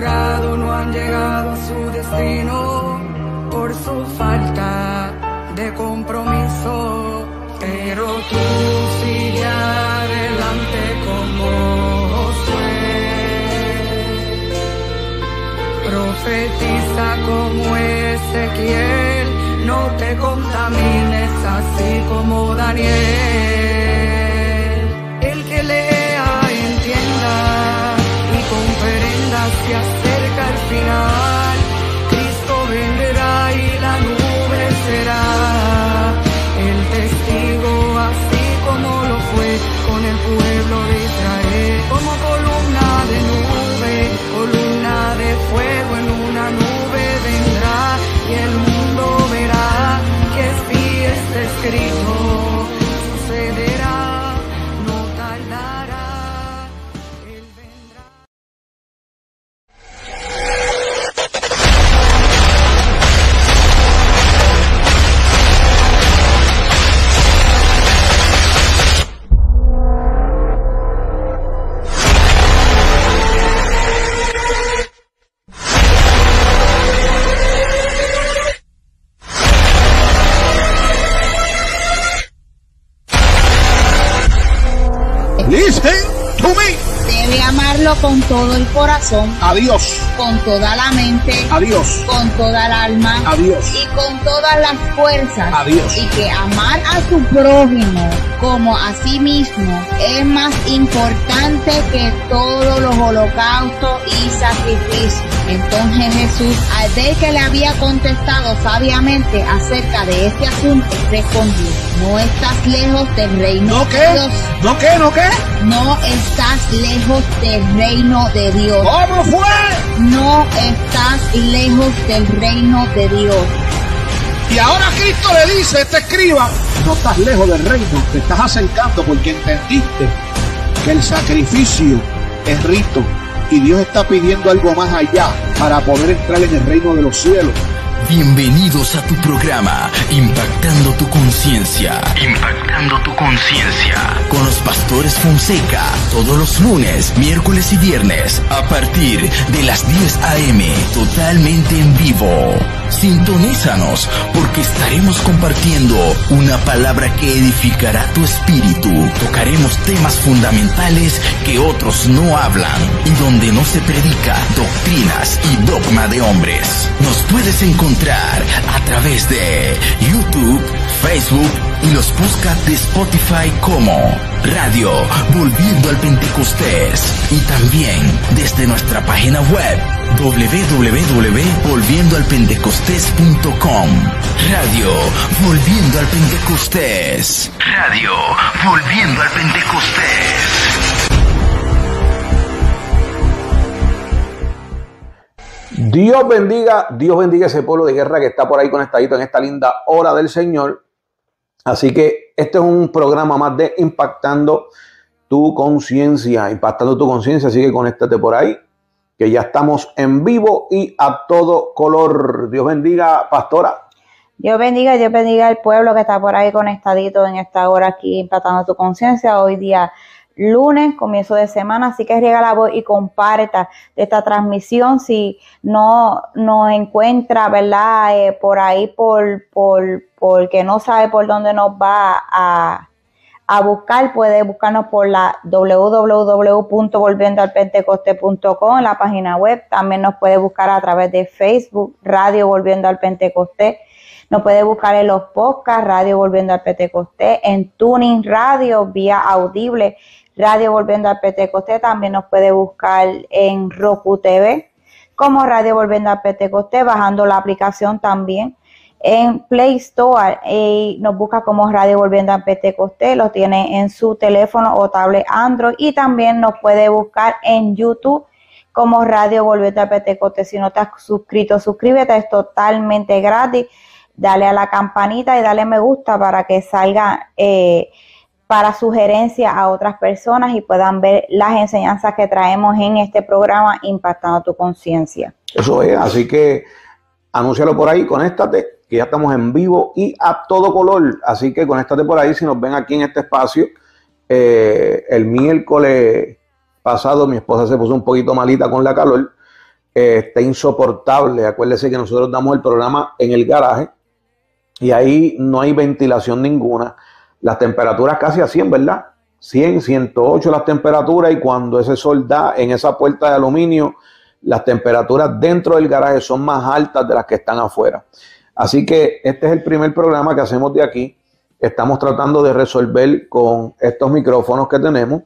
no han llegado a su destino por su falta de compromiso. Pero tú sigue adelante como Josué. Profetiza como Ezequiel, no te contamines así como Daniel. Se acerca al final. Cristo vendrá y la nube será el testigo, así como lo fue con el pueblo de Israel, como columna de nube, columna de fuego en una nube vendrá y el mundo verá que sí está escrito, todo el corazón, Adiós. con toda la mente, Adiós. con toda el alma Adiós. y con todas las fuerzas. Adiós. Y que amar a su prójimo como a sí mismo es más importante que todos los holocaustos y sacrificios. Entonces Jesús, al ver que le había contestado sabiamente acerca de este asunto, respondió, no estás lejos del reino ¿No de qué? Dios. ¿No qué? ¿No qué? No estás lejos del reino de Dios. ¿Cómo fue? No estás lejos del reino de Dios. Y ahora Cristo le dice este escriba, no estás lejos del reino, te estás acercando porque entendiste que el sacrificio es rito y Dios está pidiendo algo más allá para poder entrar en el reino de los cielos. Bienvenidos a tu programa Impactando tu conciencia. Impactando tu conciencia. Con los pastores Fonseca. Todos los lunes, miércoles y viernes. A partir de las 10 a.m. Totalmente en vivo. Sintonízanos porque estaremos compartiendo una palabra que edificará tu espíritu. Tocaremos temas fundamentales que otros no hablan y donde no se predica doctrinas y dogma de hombres. Nos puedes encontrar a través de YouTube, Facebook y los podcasts de Spotify como Radio Volviendo al Pentecostés y también desde nuestra página web www.volviendoalpentecostés.com Radio Volviendo al Pentecostés. Radio Volviendo al Pentecostés. Dios bendiga, Dios bendiga ese pueblo de guerra que está por ahí conectadito en esta linda hora del Señor. Así que este es un programa más de impactando tu conciencia, impactando tu conciencia. Así que conéctate por ahí, que ya estamos en vivo y a todo color. Dios bendiga, pastora. Dios bendiga, Dios bendiga al pueblo que está por ahí conectadito en esta hora aquí, impactando tu conciencia. Hoy día lunes, comienzo de semana, así que riega la voz y comparta esta transmisión. Si no nos encuentra, ¿verdad? Eh, por ahí, por, por, porque no sabe por dónde nos va a, a buscar, puede buscarnos por la www.volviendoalpentecoste.com en la página web. También nos puede buscar a través de Facebook, Radio Volviendo al Pentecostés. Nos puede buscar en los podcasts, Radio Volviendo al Pentecostés, en Tuning Radio, vía audible, Radio Volviendo al Pentecostés. También nos puede buscar en Roku TV, como Radio Volviendo al Pentecostés, bajando la aplicación también en Play Store y nos busca como Radio Volviendo al Pentecostés, lo tiene en su teléfono o tablet Android y también nos puede buscar en YouTube como Radio Volviendo al Pentecostés. Si no estás suscrito, suscríbete, es totalmente gratis. Dale a la campanita y dale me gusta para que salga eh, para sugerencia a otras personas y puedan ver las enseñanzas que traemos en este programa Impactando tu Conciencia. Eso es, así que anúncialo por ahí, conéctate, que ya estamos en vivo y a todo color. Así que conéctate por ahí si nos ven aquí en este espacio. Eh, el miércoles pasado mi esposa se puso un poquito malita con la calor eh, está insoportable. Acuérdese que nosotros damos el programa en el garaje y ahí no hay ventilación ninguna. Las temperaturas casi a 100, ¿verdad? 100, 108 las temperaturas y cuando ese sol da en esa puerta de aluminio, las temperaturas dentro del garaje son más altas de las que están afuera. Así que este es el primer programa que hacemos de aquí. Estamos tratando de resolver con estos micrófonos que tenemos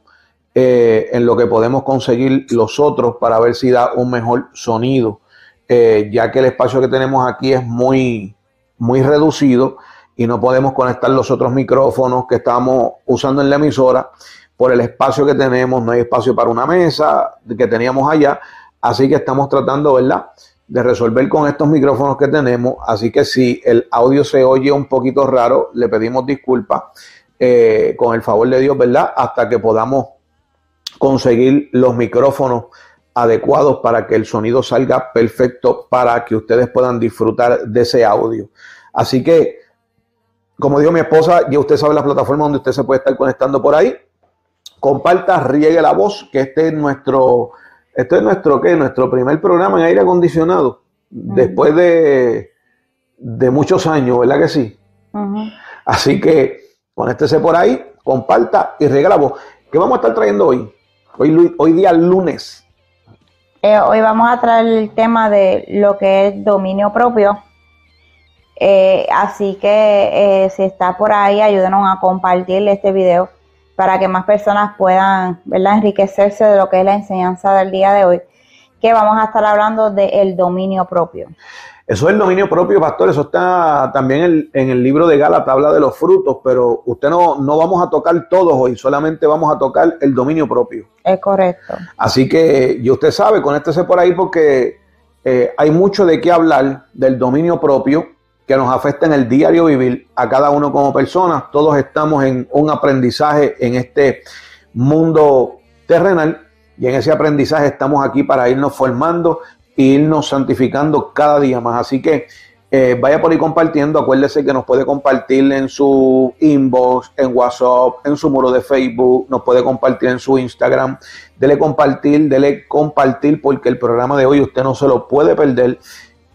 eh, en lo que podemos conseguir los otros para ver si da un mejor sonido, eh, ya que el espacio que tenemos aquí es muy, muy reducido y no podemos conectar los otros micrófonos que estamos usando en la emisora por el espacio que tenemos, no hay espacio para una mesa que teníamos allá, así que estamos tratando, ¿verdad? De resolver con estos micrófonos que tenemos, así que si el audio se oye un poquito raro, le pedimos disculpas eh, con el favor de Dios, ¿verdad? Hasta que podamos conseguir los micrófonos adecuados para que el sonido salga perfecto para que ustedes puedan disfrutar de ese audio. Así que como dijo mi esposa, ya usted sabe la plataforma donde usted se puede estar conectando por ahí. Comparta, riegue la voz, que este es nuestro, este es nuestro, ¿qué? Nuestro primer programa en aire acondicionado. Después de, de muchos años, ¿verdad que sí? Así que conéctese por ahí, comparta y riegue la voz. ¿Qué vamos a estar trayendo hoy? Hoy, hoy día lunes. Eh, hoy vamos a traer el tema de lo que es dominio propio eh, así que eh, si está por ahí, ayúdenos a compartir este video para que más personas puedan enriquecerse de lo que es la enseñanza del día de hoy, que vamos a estar hablando del dominio propio. Eso es el dominio propio, pastor. Eso está también en, el libro de Gálatas, habla de los frutos, pero usted no, no vamos a tocar todos hoy, solamente vamos a tocar el dominio propio. Es correcto. Así que, y usted sabe, conéctese por ahí porque eh, hay mucho de qué hablar del dominio propio que nos afecta en el diario vivir a cada uno como personas. Todos estamos en un aprendizaje en este mundo terrenal y en ese aprendizaje estamos aquí para irnos formando e irnos santificando cada día más. Así que eh, vaya por ahí compartiendo. Acuérdese que nos puede compartir en su inbox, en WhatsApp, en su muro de Facebook, nos puede compartir en su Instagram. Dele compartir, dele compartir porque el programa de hoy usted no se lo puede perder.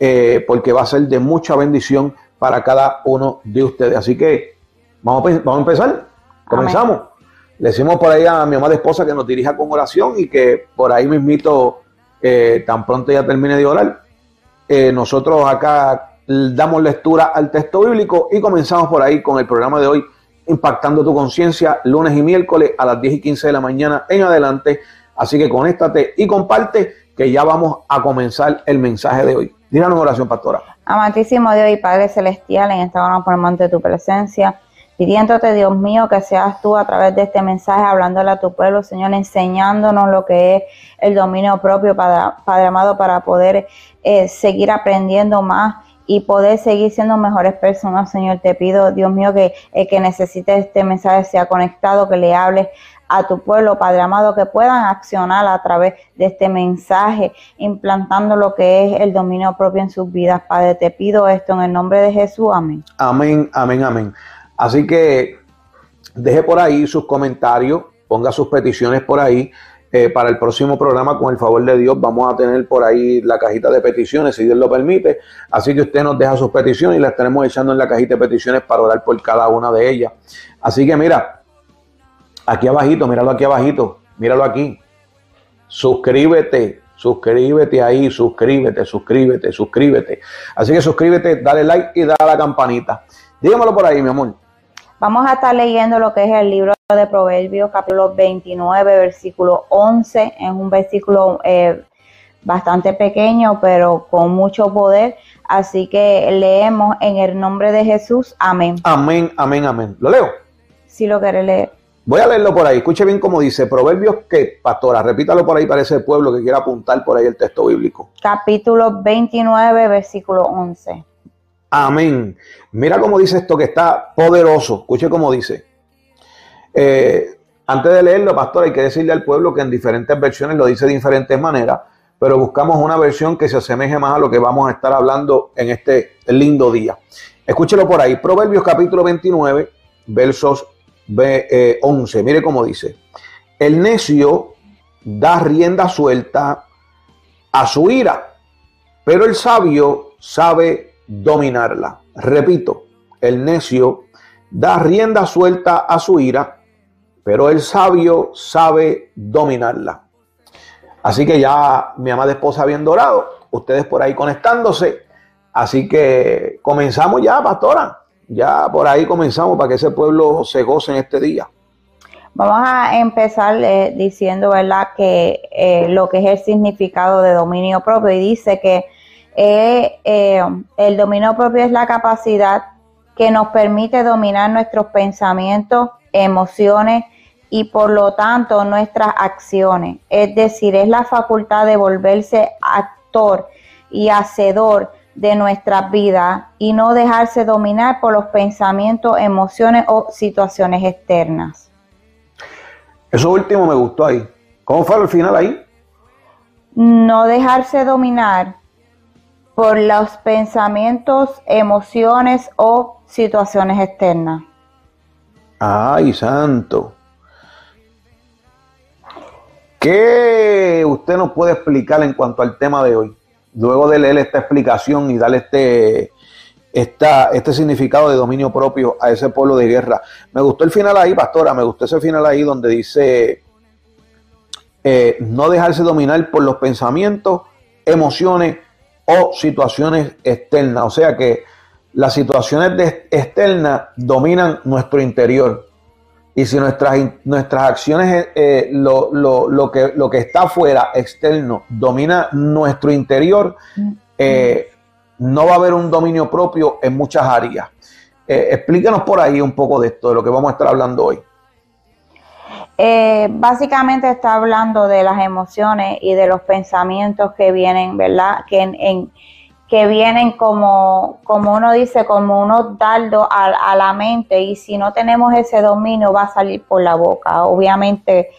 Eh, porque va a ser de mucha bendición para cada uno de ustedes. Así que vamos, vamos a empezar. Comenzamos. Le decimos por ahí a mi amada esposa que nos dirija con oración y que por ahí mismito, eh, tan pronto ya termine de orar, eh, nosotros acá damos lectura al texto bíblico y comenzamos por ahí con el programa de hoy, Impactando tu conciencia, lunes y miércoles a las 10 y 15 de la mañana en adelante. Así que conéctate y comparte que ya vamos a comenzar el mensaje de hoy. Díganos oración, pastora. Amantísimo Dios y Padre Celestial, en esta hora ponemos ante tu presencia, pidiéndote, Dios mío, que seas tú a través de este mensaje hablándole a tu pueblo, Señor, enseñándonos lo que es el dominio propio, Padre, amado, para poder eh, seguir aprendiendo más y poder seguir siendo mejores personas, Señor. Te pido, Dios mío, que el que necesite este mensaje sea conectado, que le hables a tu pueblo, Padre amado, que puedan accionar a través de este mensaje, implantando lo que es el dominio propio en sus vidas. Padre, te pido esto en el nombre de Jesús. Amén. Amén, amén, amén. Así que deje por ahí sus comentarios, ponga sus peticiones por ahí. Eh, para el próximo programa, con el favor de Dios, vamos a tener por ahí la cajita de peticiones, si Dios lo permite. Así que usted nos deja sus peticiones y las tenemos echando en la cajita de peticiones para orar por cada una de ellas. Así que mira, Aquí abajito, míralo aquí abajito, míralo aquí. Suscríbete, suscríbete ahí, suscríbete, suscríbete, suscríbete. Así que suscríbete, dale like y dale a la campanita. Dígamelo por ahí, mi amor. Vamos a estar leyendo lo que es el libro de Proverbios, capítulo 29, versículo 11. Es un versículo eh, bastante pequeño, pero con mucho poder. Así que leemos en el nombre de Jesús. Amén. Amén, amén, amén. ¿Lo leo? Si lo quiere leer. Voy a leerlo por ahí. Escuche bien cómo dice. Proverbios que, pastora, repítalo por ahí para ese pueblo que quiera apuntar por ahí el texto bíblico. Capítulo 29, versículo 11. Amén. Mira cómo dice esto que está poderoso. Escuche cómo dice. Eh, antes de leerlo, pastor, hay que decirle al pueblo que en diferentes versiones lo dice de diferentes maneras, pero buscamos una versión que se asemeje más a lo que vamos a estar hablando en este lindo día. Escúchelo por ahí. Proverbios capítulo 29, versos 11, eh, mire cómo dice, el necio da rienda suelta a su ira pero el sabio sabe dominarla. Repito, el necio da rienda suelta a su ira, pero el sabio sabe dominarla. Así que ya mi amada esposa bien dorado, ustedes por ahí conectándose. Así que comenzamos ya, pastora. Ya por ahí comenzamos para que ese pueblo se goce en este día. Vamos a empezar eh, diciendo, ¿verdad?, que eh, lo que es el significado de dominio propio y dice que eh, el dominio propio es la capacidad que nos permite dominar nuestros pensamientos, emociones y por lo tanto nuestras acciones. Es decir, es la facultad de volverse actor y hacedor de nuestras vidas y no dejarse dominar por los pensamientos, emociones o situaciones externas. Eso último me gustó ahí. ¿Cómo fue al final ahí? No dejarse dominar por los pensamientos, emociones o situaciones externas. Ay, santo. ¿Qué usted nos puede explicar en cuanto al tema de hoy? Luego de leer esta explicación y darle este, esta, este significado de dominio propio a ese pueblo de guerra. Me gustó el final ahí, pastora, me gustó ese final ahí donde dice eh, no dejarse dominar por los pensamientos, emociones o situaciones externas. O sea que las situaciones externas dominan nuestro interior. Y si nuestras, nuestras acciones, eh, lo, lo, que, lo que está afuera, externo, domina nuestro interior, eh, no va a haber un dominio propio en muchas áreas. Eh, explícanos por ahí un poco de esto, de lo que vamos a estar hablando hoy. básicamente está hablando de las emociones y de los pensamientos que vienen, ¿verdad? Que en que vienen como, como uno dice, como unos dardos a, la mente y si no tenemos ese dominio va a salir por la boca. Obviamente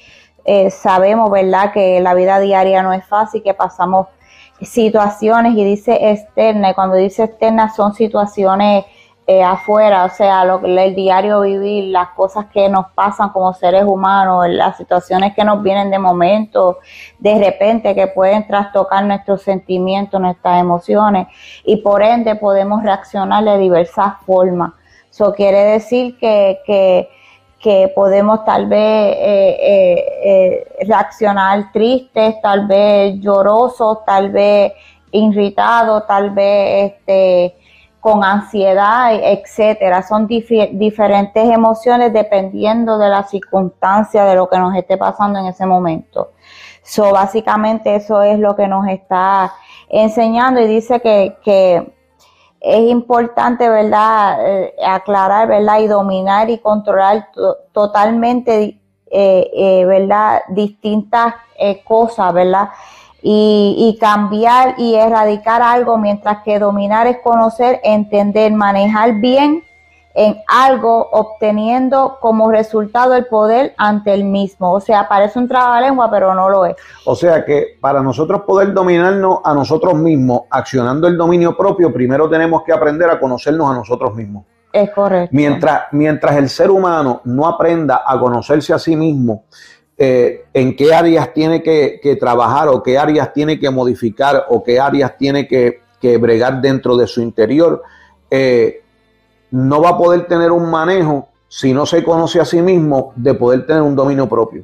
eh, sabemos, ¿verdad?, que la vida diaria no es fácil, que pasamos situaciones y dice externa y cuando dice externa son situaciones eh, afuera, o sea, lo, el diario vivir, las cosas que nos pasan como seres humanos, las situaciones que nos vienen de momento, de repente, que pueden trastocar nuestros sentimientos, nuestras emociones, y por ende podemos reaccionar de diversas formas. Eso quiere decir que, que, podemos tal vez eh, eh, reaccionar tristes, tal vez llorosos, tal vez irritados, tal vez este con ansiedad, etcétera. Son diferentes emociones dependiendo de la circunstancia de lo que nos esté pasando en ese momento. So, básicamente eso es lo que nos está enseñando y dice que, que es importante, ¿verdad?, eh, aclarar, ¿verdad?, y dominar y controlar totalmente, eh, eh, ¿verdad?, distintas cosas, ¿verdad?, y, cambiar y erradicar algo, mientras que dominar es conocer, entender, manejar bien en algo, obteniendo como resultado el poder ante el mismo. O sea, parece un lengua pero no lo es. O sea que para nosotros poder dominarnos a nosotros mismos, accionando el dominio propio, primero tenemos que aprender a conocernos a nosotros mismos. Es correcto. Mientras, mientras el ser humano no aprenda a conocerse a sí mismo, eh, en qué áreas tiene que, trabajar o qué áreas tiene que modificar o qué áreas tiene que, bregar dentro de su interior, eh, no va a poder tener un manejo si no se conoce a sí mismo de poder tener un dominio propio.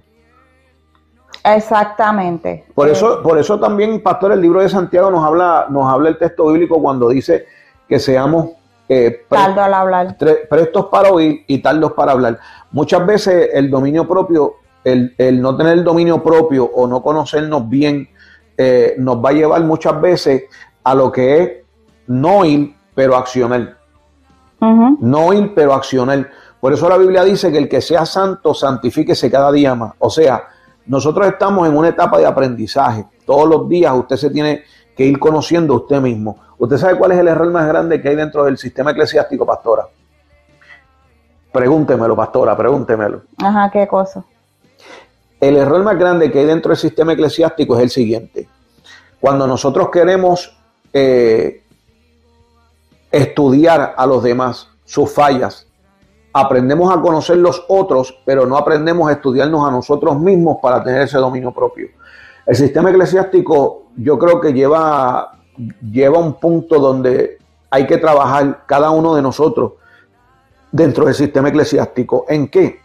Exactamente. Por eso, por eso también, Pastor, el libro de Santiago nos habla, nos habla el texto bíblico cuando dice que seamos eh, hablar. prestos para oír y tardos para hablar. Muchas veces el dominio propio el, no tener el dominio propio o no conocernos bien eh, nos va a llevar muchas veces a lo que es no ir, pero accionar. No ir, pero accionar. Por eso la Biblia dice que el que sea santo, santifíquese cada día más. O sea, nosotros estamos en una etapa de aprendizaje. Todos los días usted se tiene que ir conociendo a usted mismo. ¿Usted sabe cuál es el error más grande que hay dentro del sistema eclesiástico, pastora? Pregúntemelo, pastora, pregúntemelo. Ajá, ¿qué cosa? El error más grande que hay dentro del sistema eclesiástico es el siguiente. Cuando nosotros queremos eh, estudiar a los demás, sus fallas, aprendemos a conocer los otros, pero no aprendemos a estudiarnos a nosotros mismos para tener ese dominio propio. El sistema eclesiástico yo creo que lleva lleva un punto donde hay que trabajar cada uno de nosotros dentro del sistema eclesiástico. ¿En qué?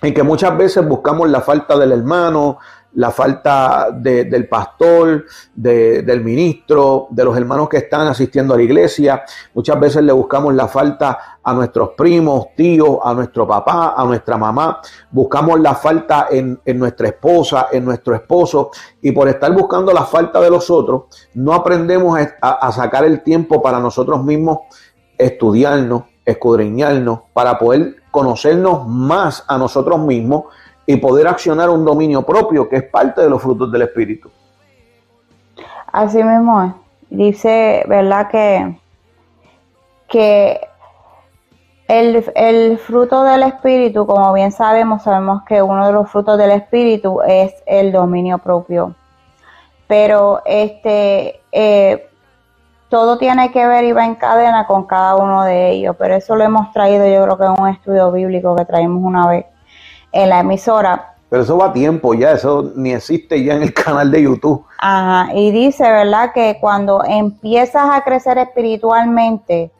En que muchas veces buscamos la falta del hermano, la falta del pastor, del ministro, de los hermanos que están asistiendo a la iglesia. Muchas veces le buscamos la falta a nuestros primos, tíos, a nuestro papá, a nuestra mamá. Buscamos la falta en, nuestra esposa, en nuestro esposo. Y por estar buscando la falta de los otros, no aprendemos a, a sacar el tiempo para nosotros mismos estudiarnos, escudriñarnos, para poder conocernos más a nosotros mismos y poder accionar un dominio propio que es parte de los frutos del Espíritu. Así mismo. Dice, ¿verdad? Que, que el, fruto del Espíritu, como bien sabemos, sabemos que uno de los frutos del Espíritu es el dominio propio. Pero este, eh, todo tiene que ver y va en cadena con cada uno de ellos. Pero eso lo hemos traído, yo creo que en un estudio bíblico que traímos una vez en la emisora. Pero eso va a tiempo ya, eso ni existe ya en el canal de YouTube. Ajá, y dice, ¿verdad? Que cuando empiezas a crecer espiritualmente,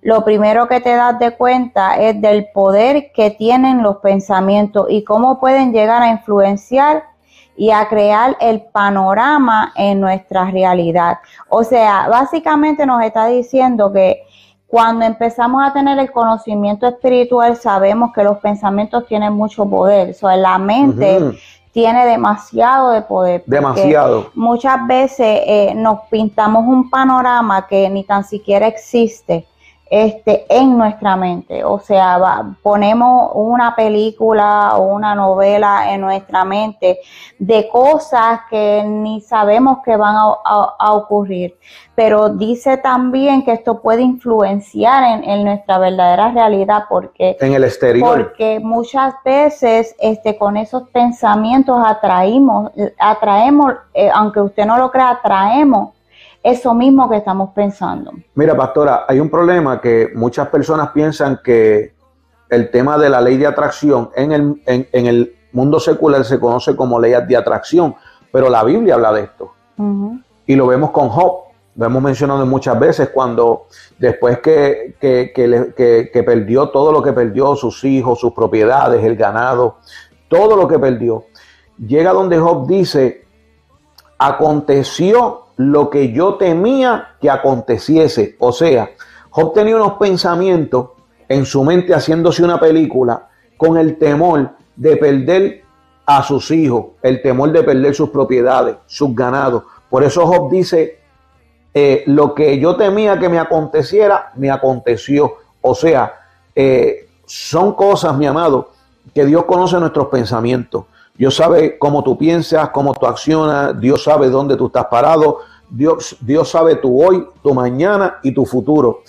lo primero que te das de cuenta es del poder que tienen los pensamientos y cómo pueden llegar a influenciar y a crear el panorama en nuestra realidad. O sea, básicamente nos está diciendo que cuando empezamos a tener el conocimiento espiritual, sabemos que los pensamientos tienen mucho poder. O sea, la mente tiene demasiado de poder. Demasiado. Muchas veces eh, nos pintamos un panorama que ni tan siquiera existe este, en nuestra mente. O sea, ponemos una película o una novela en nuestra mente de cosas que ni sabemos que van a, ocurrir. Pero dice también que esto puede influenciar en, nuestra verdadera realidad porque... En el exterior. Porque muchas veces este, con esos pensamientos atraímos, atraemos, eh, aunque usted no lo crea, atraemos eso mismo que estamos pensando. Mira, pastora, hay un problema que muchas personas piensan que el tema de la ley de atracción en el, en, el mundo secular se conoce como ley de atracción, pero la Biblia habla de esto. Y lo vemos con Job, lo hemos mencionado muchas veces, cuando después que, que, que, perdió todo lo que perdió, sus hijos, sus propiedades, el ganado, todo lo que perdió, llega donde Job dice, aconteció lo que yo temía que aconteciese. O sea, Job tenía unos pensamientos en su mente haciéndose una película con el temor de perder a sus hijos, el temor de perder sus propiedades, sus ganados. Por eso Job dice, eh, lo que yo temía que me aconteciera, me aconteció. O sea, eh, son cosas, mi amado, que Dios conoce nuestros pensamientos. Dios sabe cómo tú piensas, cómo tú accionas, Dios sabe dónde tú estás parado, Dios, Dios sabe tu hoy, tu mañana y tu futuro.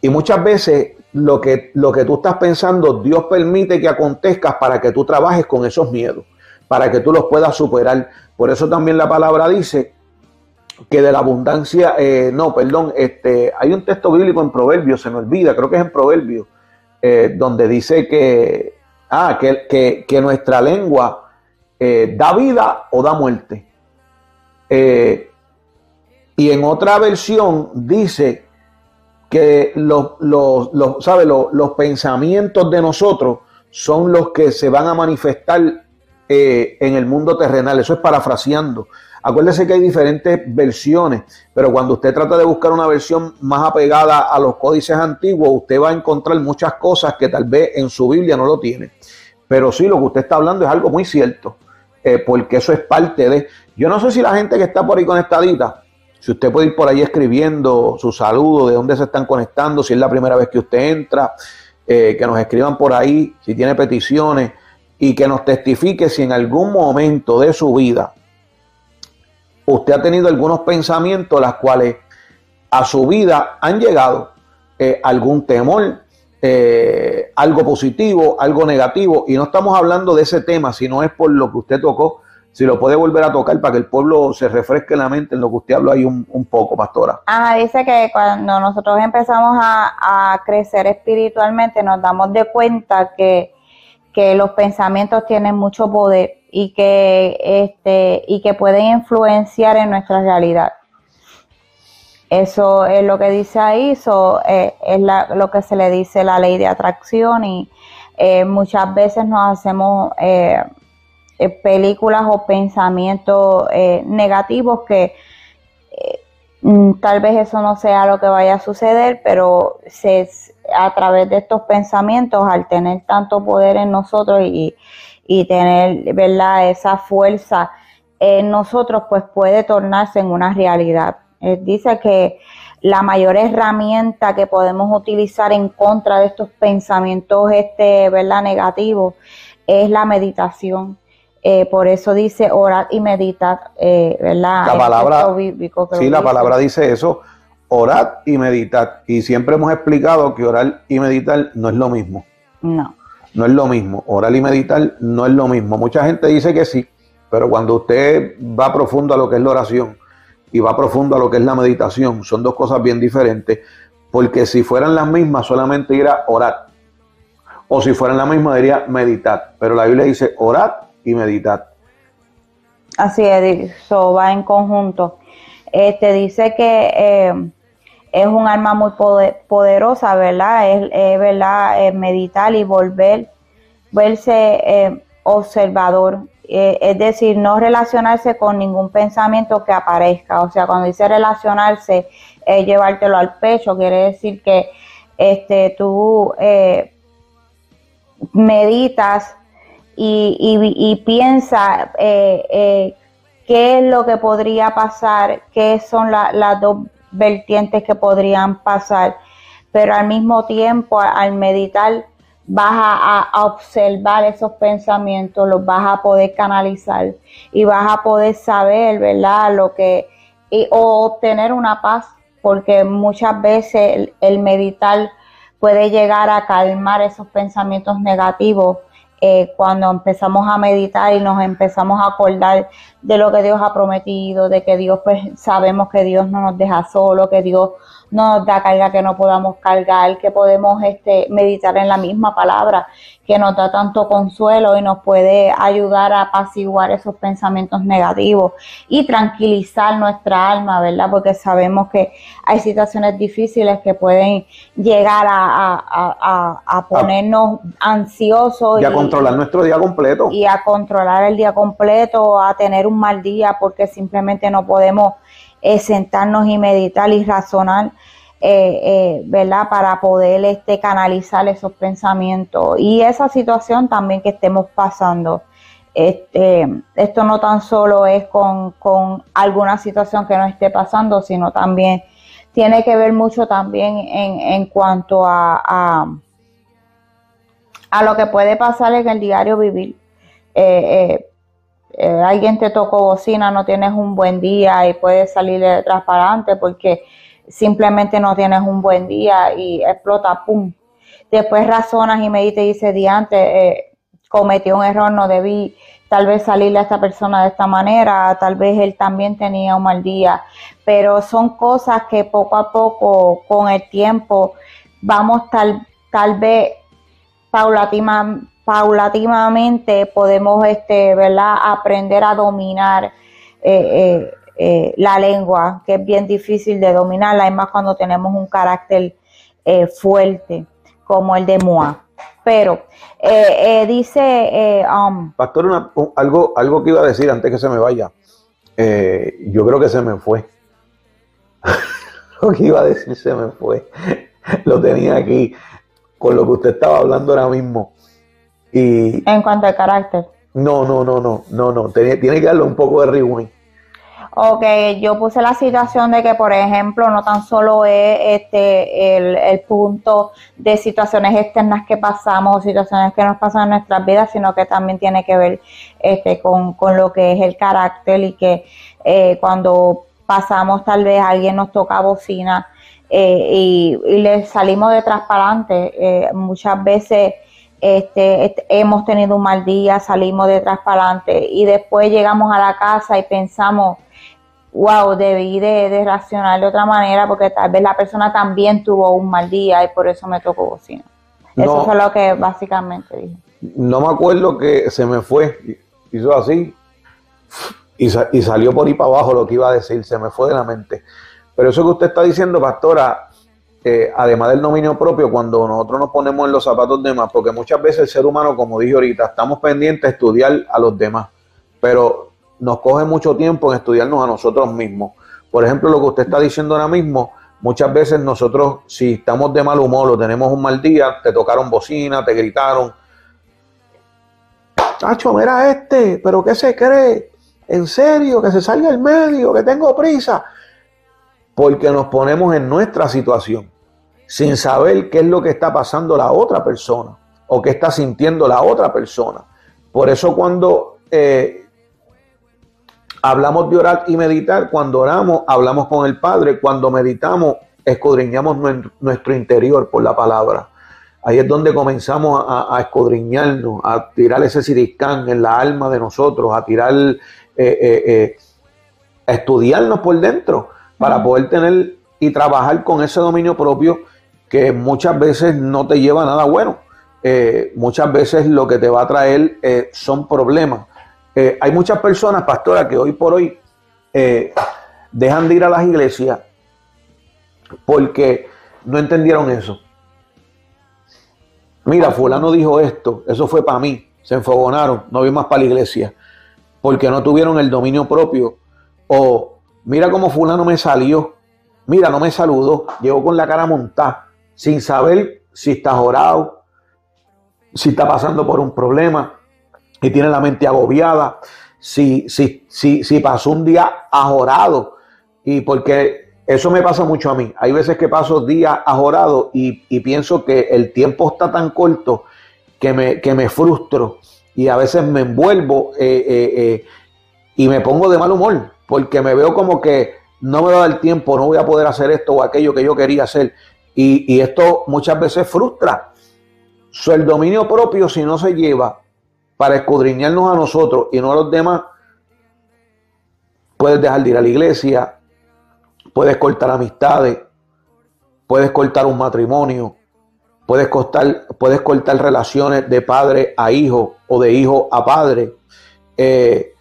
Y muchas veces lo que, lo que tú estás pensando, Dios permite que acontezca para que tú trabajes con esos miedos, para que tú los puedas superar. Por eso también la palabra dice que de la abundancia, eh, no, perdón, este, hay un texto bíblico en Proverbios, se me olvida, creo que es en Proverbios, eh, donde dice que, ah, que, que nuestra lengua eh, da vida o da muerte. Eh, y en otra versión dice que los, los, los, pensamientos de nosotros son los que se van a manifestar eh, en el mundo terrenal. Eso es parafraseando. Acuérdese que hay diferentes versiones, pero cuando usted trata de buscar una versión más apegada a los códices antiguos, usted va a encontrar muchas cosas que tal vez en su Biblia no lo tiene. Pero sí, lo que usted está hablando es algo muy cierto. Eh, porque eso es parte de... Yo no sé si la gente que está por ahí conectadita, si usted puede ir por ahí escribiendo su saludo, de dónde se están conectando, si es la primera vez que usted entra, eh, que nos escriban por ahí, si tiene peticiones y que nos testifique si en algún momento de su vida usted ha tenido algunos pensamientos las cuales a su vida han llegado eh, algún temor, eh, algo positivo, algo negativo, y no estamos hablando de ese tema, sino es por lo que usted tocó, si lo puede volver a tocar para que el pueblo se refresque la mente en lo que usted habló ahí un, poco, pastora. Ah, dice que cuando nosotros empezamos a, crecer espiritualmente nos damos de cuenta que, que los pensamientos tienen mucho poder y que, este, y que pueden influenciar en nuestra realidad. Eso es lo que dice ahí, eso eh, es lo que se le dice la ley de atracción y eh, muchas veces nos hacemos eh, películas o pensamientos negativos que mm, tal vez eso no sea lo que vaya a suceder, pero a través de estos pensamientos, al tener tanto poder en nosotros y, y tener ¿verdad? esa fuerza en nosotros, pues puede tornarse en una realidad. Eh, dice que la mayor herramienta que podemos utilizar en contra de estos pensamientos este, ¿verdad? negativos es la meditación. Eh, por eso dice orar y meditar, eh, ¿verdad? La palabra, sí, la palabra dice eso, orar y meditar. Y siempre hemos explicado que orar y meditar no es lo mismo. No. No es lo mismo. Orar y meditar no es lo mismo. Mucha gente dice que sí, pero cuando usted va profundo a lo que es la oración, y va profundo a lo que es la meditación. Son dos cosas bien diferentes, porque si fueran las mismas, solamente ir a orar. O si fueran las mismas, diría meditar. Pero la Biblia dice orar y meditar. Así es, eso va en conjunto. Este dice que eh, es un arma muy poderosa, ¿verdad? Es, verdad meditar y volver, verse eh, observador eh, es decir, no relacionarse con ningún pensamiento que aparezca. O sea, cuando dice relacionarse, es llevártelo al pecho, quiere decir que este, tú eh, meditas y, y, piensas eh, qué es lo que podría pasar, qué son las dos vertientes que podrían pasar, pero al mismo tiempo, al meditar, vas a, observar esos pensamientos, los vas a poder canalizar y vas a poder saber, ¿verdad? Lo que, y, o obtener una paz, porque muchas veces el, meditar puede llegar a calmar esos pensamientos negativos eh, cuando empezamos a meditar y nos empezamos a acordar de lo que Dios ha prometido, de que Dios, pues sabemos que Dios no nos deja solo, que Dios no nos da carga que no podamos cargar, que podemos este, meditar en la misma palabra, que nos da tanto consuelo y nos puede ayudar a apaciguar esos pensamientos negativos y tranquilizar nuestra alma, ¿verdad? Porque sabemos que hay situaciones difíciles que pueden llegar a, ponernos ansiosos. Y a controlar nuestro día completo. Y a controlar el día completo, a tener un mal día porque simplemente no podemos eh, sentarnos y meditar y razonar, eh, eh, ¿verdad? Para poder este, canalizar esos pensamientos y esa situación también que estemos pasando. Este, esto no tan solo es con, alguna situación que no esté pasando, sino también tiene que ver mucho también en, en cuanto a, a, lo que puede pasar en el diario vivir. Alguien te tocó bocina, no tienes un buen día y puedes salir de transparente porque simplemente no tienes un buen día y explota, ¡pum! Después razonas y meditas y dices, diante, eh, cometí un error, no debí tal vez salirle a esta persona de esta manera, tal vez él también tenía un mal día, pero son cosas que poco a poco, con el tiempo, vamos tal, tal vez paulatima, paulatinamente podemos este, ¿verdad? aprender a dominar eh, eh, eh, la lengua, que es bien difícil de dominarla, además cuando tenemos un carácter fuerte como el de Moa. Pero dice... Um, Pastor, algo, algo que iba a decir antes que se me vaya. yo creo que se me fue. Lo que iba a decir se me fue. Lo tenía aquí con lo que usted estaba hablando ahora mismo. Y, en cuanto al carácter. No, no, no, no, no, no. Tiene, tiene que darle un poco de rewind. Ok, yo puse la situación de que, por ejemplo, no tan solo es este el, punto de situaciones externas que pasamos situaciones que nos pasan en nuestras vidas, sino que también tiene que ver este con, lo que es el carácter y que eh, cuando pasamos tal vez alguien nos toca bocina eh, y, y, le salimos de transparente, eh, muchas veces este, hemos tenido un mal día, salimos detrás para adelante y después llegamos a la casa y pensamos, wow, debí de, reaccionar de otra manera porque tal vez la persona también tuvo un mal día y por eso me tocó bocina. eso fue lo que básicamente dije. No me acuerdo que se me fue, hizo así y, y salió por ahí para abajo lo que iba a decir, se me fue de la mente. Pero eso que usted está diciendo, pastora, además del dominio propio, cuando nosotros nos ponemos en los zapatos de demás, porque muchas veces el ser humano, como dije ahorita, estamos pendientes de estudiar a los demás, pero nos coge mucho tiempo en estudiarnos a nosotros mismos. Por ejemplo, lo que usted está diciendo ahora mismo, muchas veces nosotros, si estamos de mal humor o tenemos un mal día, te tocaron bocina, te gritaron. Tacho, mira este, pero ¿qué se cree? ¿En serio? Que se salga el medio, que tengo prisa. Porque nos ponemos en nuestra situación sin saber qué es lo que está pasando la otra persona o qué está sintiendo la otra persona. Por eso cuando eh, hablamos de orar y meditar, cuando oramos hablamos con el Padre, cuando meditamos escudriñamos nuestro interior por la palabra. Ahí es donde comenzamos a, escudriñarnos, a tirar ese siriscán en la alma de nosotros, a tirar, eh, eh, a estudiarnos por dentro para poder tener y trabajar con ese dominio propio que muchas veces no te lleva nada bueno. Eh, muchas veces lo que te va a traer eh, son problemas. Eh, hay muchas personas, pastora, que hoy por hoy dejan de ir a las iglesias porque no entendieron eso. Mira, fulano dijo esto, eso fue para mí, se enfogonaron, no vi más para la iglesia, porque no tuvieron el dominio propio. O mira cómo fulano me salió, mira, no me saludó, llegó con la cara montada sin saber si está orado, si está pasando por un problema y tiene la mente agobiada, si, si, si, si pasó un día ajorado. Y porque eso me pasa mucho a mí. Hay veces que paso días ajorado y, y pienso que el tiempo está tan corto que me, que me frustro y a veces me envuelvo eh, eh, eh, y me pongo de mal humor porque me veo como que no me va a dar tiempo, no voy a poder hacer esto o aquello que yo quería hacer. Y, esto muchas veces frustra. su el dominio propio, si no se lleva para escudriñarnos a nosotros y no a los demás, puedes dejar de ir a la iglesia, puedes cortar amistades, puedes cortar un matrimonio, puedes cortar, puedes cortar relaciones de padre a hijo o de hijo a padre. Eh,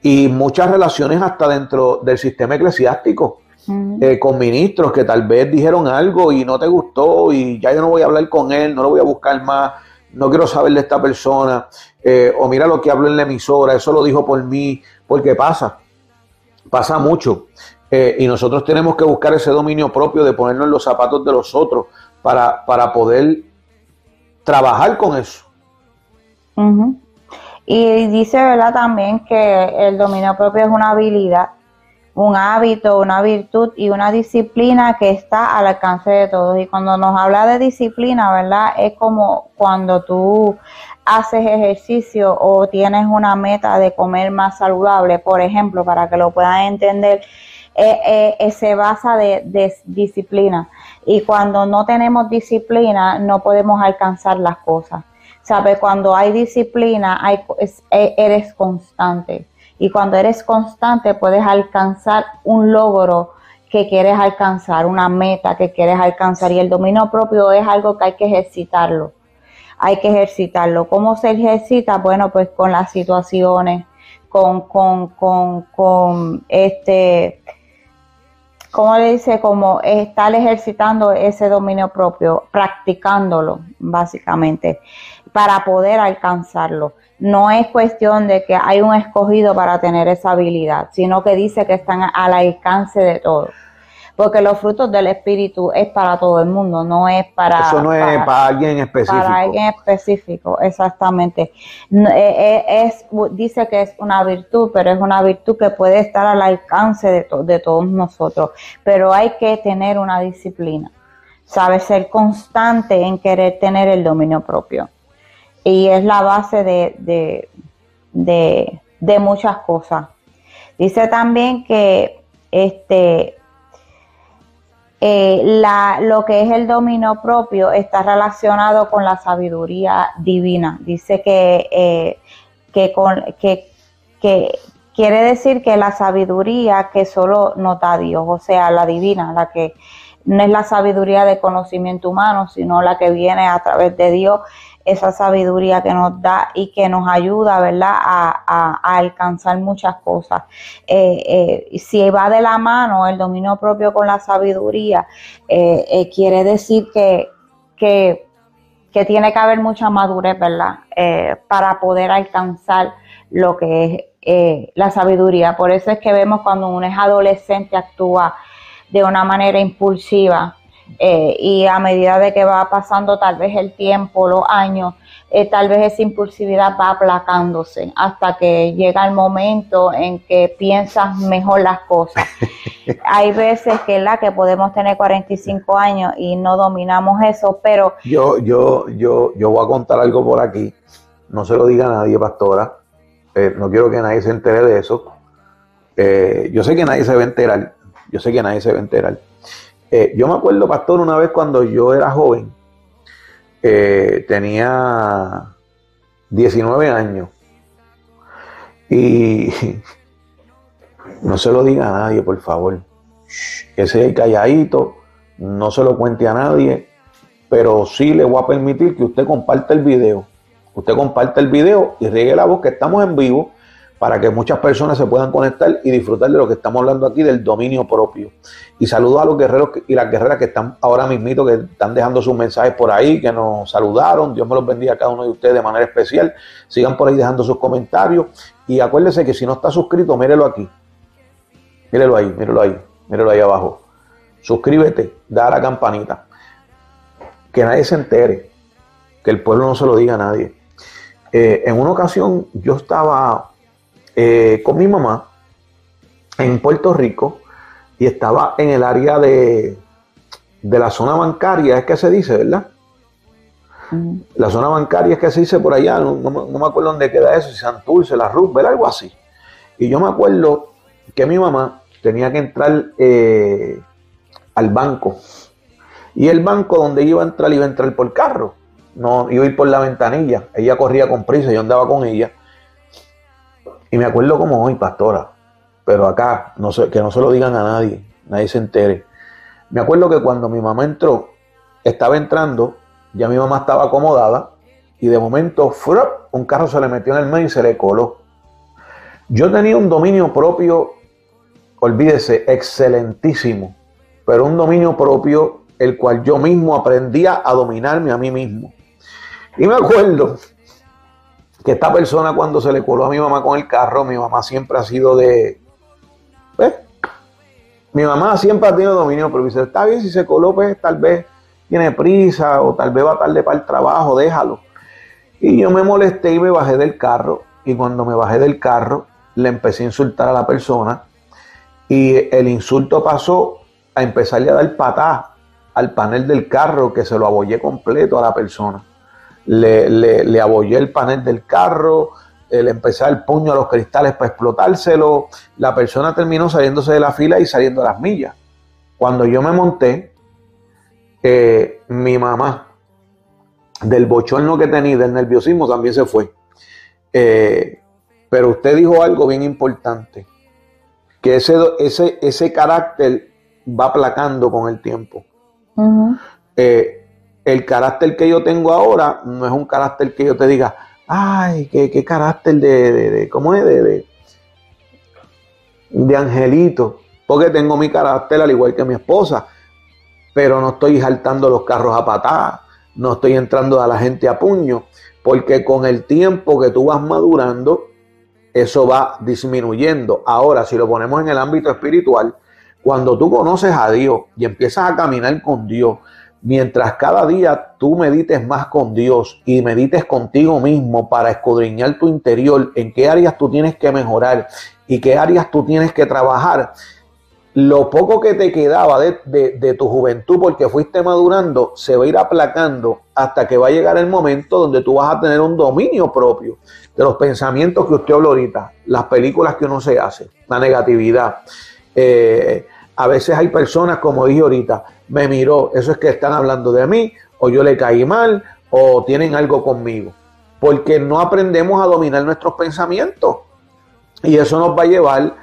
y muchas relaciones hasta dentro del sistema eclesiástico. Eh, con ministros que tal vez dijeron algo y no te gustó y ya yo no voy a hablar con él, no lo voy a buscar más, no quiero saber de esta persona, eh, o mira lo que habló en la emisora, eso lo dijo por mí, porque pasa, pasa mucho. Eh, y nosotros tenemos que buscar ese dominio propio de ponernos en los zapatos de los otros para, para poder trabajar con eso. Y dice, ¿verdad? También que el dominio propio es una habilidad un hábito, una virtud y una disciplina que está al alcance de todos. Y cuando nos habla de disciplina, ¿verdad? Es como cuando tú haces ejercicio o tienes una meta de comer más saludable, por ejemplo, para que lo puedan entender, eh, eh, eh, se basa de, disciplina. Y cuando no tenemos disciplina, no podemos alcanzar las cosas. ¿Sabes? Cuando hay disciplina, hay, eres constante y cuando eres constante puedes alcanzar un logro que quieres alcanzar, una meta que quieres alcanzar y el dominio propio es algo que hay que ejercitarlo. Hay que ejercitarlo. ¿Cómo se ejercita? Bueno, pues con las situaciones, con, con, con, con este, ¿cómo le dice? Como estar ejercitando ese dominio propio, practicándolo, básicamente, para poder alcanzarlo no es cuestión de que hay un escogido para tener esa habilidad, sino que dice que están al alcance de todos. Porque los frutos del Espíritu es para todo el mundo, no es para... Eso no es para, alguien específico. Para alguien específico, exactamente. Eh, eh, es, dice que es una virtud, pero es una virtud que puede estar al alcance de, de todos nosotros. Pero hay que tener una disciplina, sabe ser constante en querer tener el dominio propio y es la base de, de, muchas cosas. Dice también que este, eh, la, lo que es el dominio propio está relacionado con la sabiduría divina. Dice que, eh, que, con, que, que, quiere decir que la sabiduría que solo nota Dios, o sea, la divina, la que no es la sabiduría de conocimiento humano, sino la que viene a través de Dios, esa sabiduría que nos da y que nos ayuda, ¿verdad?, a, alcanzar muchas cosas. Eh, eh, si va de la mano el dominio propio con la sabiduría, eh, quiere decir que, que, tiene que haber mucha madurez, ¿verdad?, para poder alcanzar lo que es la sabiduría. Por eso es que vemos cuando uno es adolescente actúa de una manera impulsiva eh, y a medida de que va pasando tal vez el tiempo, los años, eh, tal vez esa impulsividad va aplacándose hasta que llega el momento en que piensas mejor las cosas. Hay veces que la que podemos tener 45 años y no dominamos eso, pero yo yo yo yo voy a contar algo por aquí. No se lo diga a nadie, pastora. Eh, no quiero que nadie se entere de eso. yo sé que nadie se va a enterar. Yo sé que nadie se va a enterar eh, yo me acuerdo, pastor, una vez cuando yo era joven, eh, tenía 19 años y no se lo diga a nadie, por favor. Ese calladito, no se lo cuente a nadie, pero sí le voy a permitir que usted comparte el video. Usted comparte el video y riegue la voz que estamos en vivo para que muchas personas se puedan conectar y disfrutar de lo que estamos hablando aquí del dominio propio. Y saludo a los guerreros y las guerreras que están ahora mismito, que están dejando sus mensajes por ahí, que nos saludaron. Dios me los bendiga a cada uno de ustedes de manera especial. Sigan por ahí dejando sus comentarios. Y acuérdense que si no está suscrito, mírelo aquí. Mírelo ahí, mírelo ahí, mírelo ahí abajo. Suscríbete, da la campanita. Que nadie se entere. Que el pueblo no se lo diga a nadie. Eh, en una ocasión yo estaba eh, con mi mamá en Puerto Rico y estaba en el área de, de la zona bancaria, es que se dice, ¿verdad? La zona bancaria es que se dice por allá, no, me acuerdo dónde queda eso, si Santurce, la Roosevelt, algo así. Y yo me acuerdo que mi mamá tenía que entrar eh, al banco. Y el banco donde iba a entrar, iba a entrar por carro. No iba a ir por la ventanilla. Ella corría con prisa, yo andaba con ella. Y me acuerdo como hoy, pastora, pero acá, no que no se lo digan a nadie, nadie se entere. Me acuerdo que cuando mi mamá entró, estaba entrando, ya mi mamá estaba acomodada y de momento, un carro se le metió en el medio y se le coló. Yo tenía un dominio propio, olvídese, excelentísimo, pero un dominio propio el cual yo mismo aprendía a dominarme a mí mismo. Y me acuerdo que esta persona cuando se le coló a mi mamá con el carro, mi mamá siempre ha sido de... ¿ves? Mi mamá siempre ha tenido dominio, pero dice, está bien, si se coló, pues tal vez tiene prisa o tal vez va tarde para el trabajo, déjalo. Y yo me molesté y me bajé del carro. Y cuando me bajé del carro, le empecé a insultar a la persona. Y el insulto pasó a empezarle a dar patá al panel del carro que se lo abollé completo a la persona le, le, abollé el panel del carro, le empecé el puño a los cristales para explotárselo. La persona terminó saliéndose de la fila y saliendo a las millas. Cuando yo me monté, eh, mi mamá, del bochorno que tenía, del nerviosismo, también se fue. Eh, pero usted dijo algo bien importante, que ese, ese, ese carácter va aplacando con el tiempo el carácter que yo tengo ahora no es un carácter que yo te diga, ay, qué, carácter de, de, ¿cómo es? De, de, angelito, porque tengo mi carácter al igual que mi esposa, pero no estoy saltando los carros a patadas, no estoy entrando a la gente a puño, porque con el tiempo que tú vas madurando, eso va disminuyendo. Ahora, si lo ponemos en el ámbito espiritual, cuando tú conoces a Dios y empiezas a caminar con Dios, mientras cada día tú medites más con Dios y medites contigo mismo para escudriñar tu interior, en qué áreas tú tienes que mejorar y qué áreas tú tienes que trabajar, lo poco que te quedaba de, tu juventud porque fuiste madurando se va a ir aplacando hasta que va a llegar el momento donde tú vas a tener un dominio propio de los pensamientos que usted habla ahorita, las películas que uno se hace, la negatividad. Eh, a veces hay personas, como dije ahorita, me miró, eso es que están hablando de mí, o yo le caí mal, o tienen algo conmigo. Porque no aprendemos a dominar nuestros pensamientos. Y eso nos va a llevar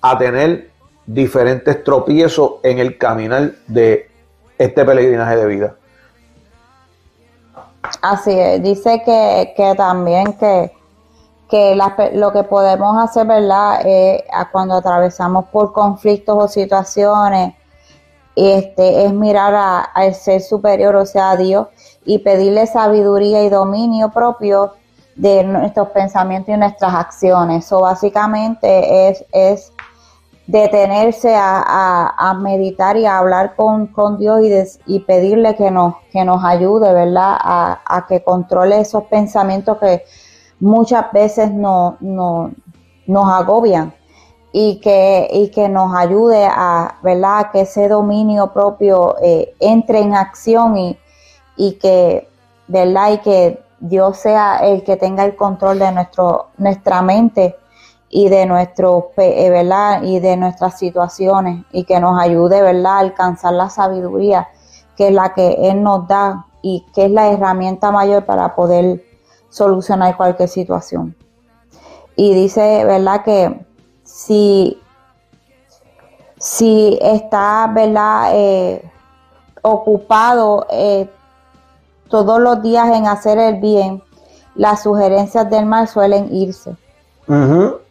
a tener diferentes tropiezos en el caminar de este peregrinaje de vida. Así es, dice que, que también que, que lo que podemos hacer, ¿verdad? Eh, cuando atravesamos por conflictos o situaciones, este, es mirar al ser superior, o sea, a Dios, y pedirle sabiduría y dominio propio de nuestros pensamientos y nuestras acciones. Eso básicamente es, es detenerse a, meditar y a hablar con, Dios y, y, pedirle que nos, que nos ayude, ¿verdad? A, que controle esos pensamientos que muchas veces no, no, nos agobian y que, y que nos ayude a, ¿verdad? que ese dominio propio eh, entre en acción y, y que, ¿verdad? Y que Dios sea el que tenga el control de nuestro, nuestra mente y de nuestro, eh, ¿verdad? Y de nuestras situaciones y que nos ayude, ¿verdad? A alcanzar la sabiduría que es la que Él nos da y que es la herramienta mayor para poder solucionar cualquier situación. Y dice, ¿verdad? Que si, si está, ¿verdad? Eh, ocupado eh, todos los días en hacer el bien, las sugerencias del mal suelen irse.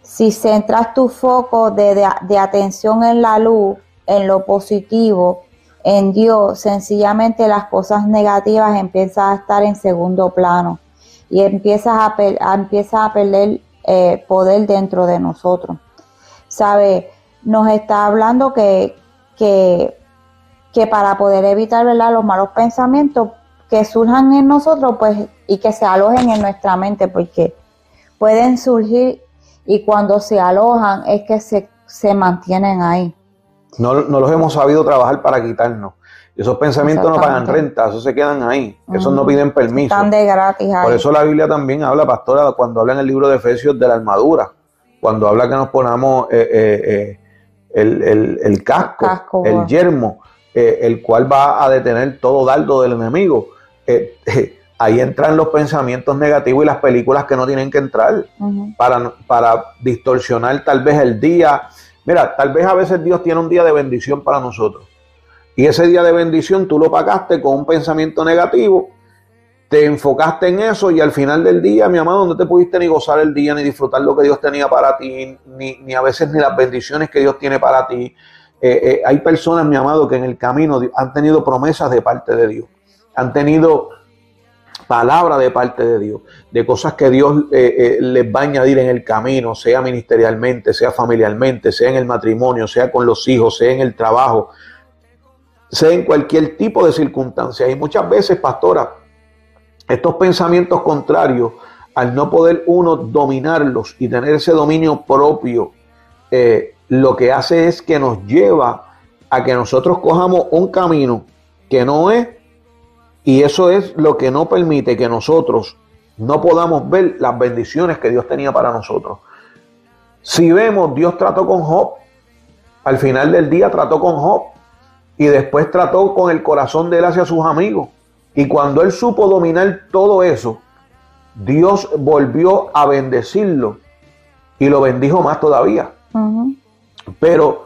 Si centras tu foco de, atención en la luz, en lo positivo, en Dios, sencillamente las cosas negativas empiezan a estar en segundo plano y empiezas a, a perder eh, poder dentro de nosotros. ¿Sabe? Nos está hablando que, que, que para poder evitar ¿verdad? los malos pensamientos, que surjan en nosotros pues y que se alojen en nuestra mente porque pueden surgir y cuando se alojan es que se, se mantienen ahí. No, no, los hemos sabido trabajar para quitarnos. Esos pensamientos no pagan renta, esos se quedan ahí, esos no piden permiso. Están de gratis Por eso la Biblia también habla, pastora, cuando habla en el libro de Efesios de la armadura, cuando habla que nos ponamos eh, eh, eh, el, el, casco, el yermo, el cual va a detener todo dardo del enemigo. Eh, eh, ahí entran los pensamientos negativos y las películas que no tienen que entrar para, para distorsionar tal vez el día. Mira, tal vez a veces Dios tiene un día de bendición para nosotros. Y ese día de bendición tú lo pagaste con un pensamiento negativo, te enfocaste en eso y al final del día, mi amado, no te pudiste ni gozar el día, ni disfrutar lo que Dios tenía para ti, ni, a veces ni las bendiciones que Dios tiene para ti. Eh, hay personas, mi amado, que en el camino han tenido promesas de parte de Dios han tenido palabra de parte de Dios, de cosas que Dios eh, eh, les va a añadir en el camino, sea ministerialmente, sea familiarmente, sea en el matrimonio, sea con los hijos, sea en el trabajo, sea en cualquier tipo de circunstancia. Y muchas veces, pastora, estos pensamientos contrarios, al no poder uno dominarlos y tener ese dominio propio, eh, lo que hace es que nos lleva a que nosotros cojamos un camino que no es y eso es lo que no permite que nosotros no podamos ver las bendiciones que Dios tenía para nosotros. Si vemos, Dios trató con Job. Al final del día trató con Job. Y después trató con el corazón de él hacia sus amigos. Y cuando él supo dominar todo eso, Dios volvió a bendecirlo. Y lo bendijo más todavía. Pero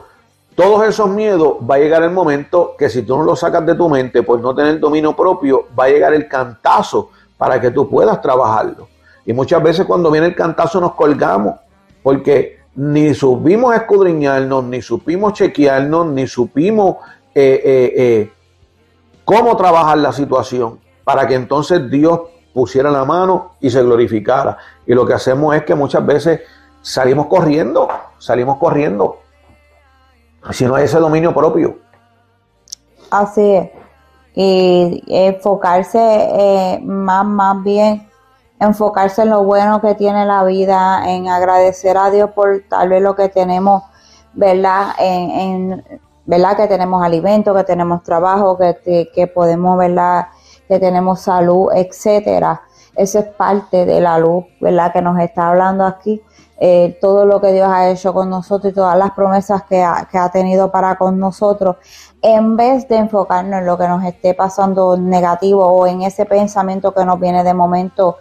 todos esos miedos va a llegar el momento que si tú no los sacas de tu mente por no tener dominio propio, va a llegar el cantazo para que tú puedas trabajarlo. Y muchas veces cuando viene el cantazo nos colgamos porque ni supimos escudriñarnos, ni supimos chequearnos, ni supimos eh, eh, eh, cómo trabajar la situación para que entonces Dios pusiera la mano y se glorificara. Y lo que hacemos es que muchas veces salimos corriendo, salimos corriendo si no hay ese dominio propio. Así es. Y enfocarse más, más bien, enfocarse en lo bueno que tiene la vida, en agradecer a Dios por tal vez lo que tenemos, ¿verdad? En, ¿verdad? Que tenemos alimento, que tenemos trabajo, que, que podemos, ¿verdad? Que tenemos salud, etcétera. Esa es parte de la luz, ¿verdad? Que nos está hablando aquí eh, todo lo que Dios ha hecho con nosotros y todas las promesas que ha, tenido para con nosotros, en vez de enfocarnos en lo que nos esté pasando negativo o en ese pensamiento que nos viene de momento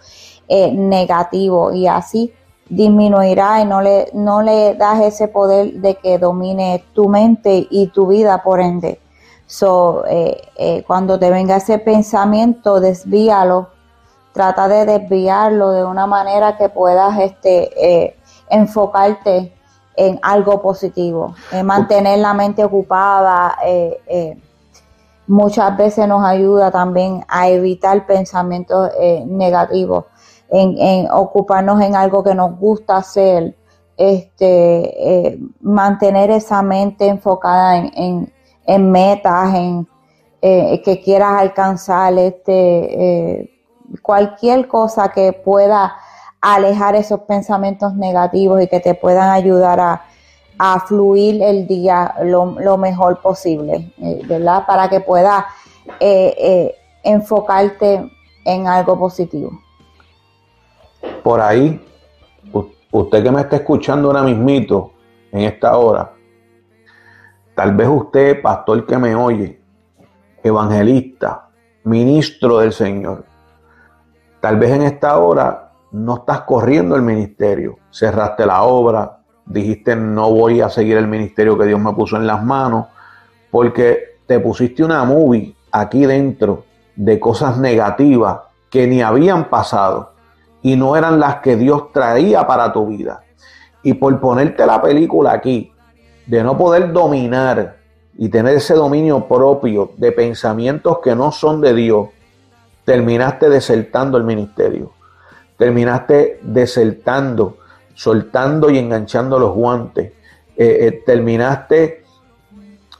eh, negativo y así disminuirá y no le, no le das ese poder de que domine tu mente y tu vida por ende. So, eh, cuando te venga ese pensamiento, desvíalo trata de desviarlo de una manera que puedas este, eh, enfocarte en algo positivo, en mantener la mente ocupada. Eh, eh, muchas veces nos ayuda también a evitar pensamientos negativos, en, ocuparnos en algo que nos gusta hacer, este, mantener esa mente enfocada en, en metas, en que quieras alcanzar, este, cualquier cosa que pueda alejar esos pensamientos negativos y que te puedan ayudar a, fluir el día lo, mejor posible, eh, ¿verdad? Para que puedas eh, eh, enfocarte en algo positivo. Por ahí, usted que me está escuchando ahora mismito, en esta hora, tal vez usted, pastor que me oye, evangelista, ministro del Señor, Tal vez en esta hora no estás corriendo el ministerio, cerraste la obra, dijiste no voy a seguir el ministerio que Dios me puso en las manos, porque te pusiste una movie aquí dentro de cosas negativas que ni habían pasado y no eran las que Dios traía para tu vida. Y por ponerte la película aquí, de no poder dominar y tener ese dominio propio de pensamientos que no son de Dios, terminaste desertando el ministerio, terminaste desertando, soltando y enganchando los guantes, eh, eh, terminaste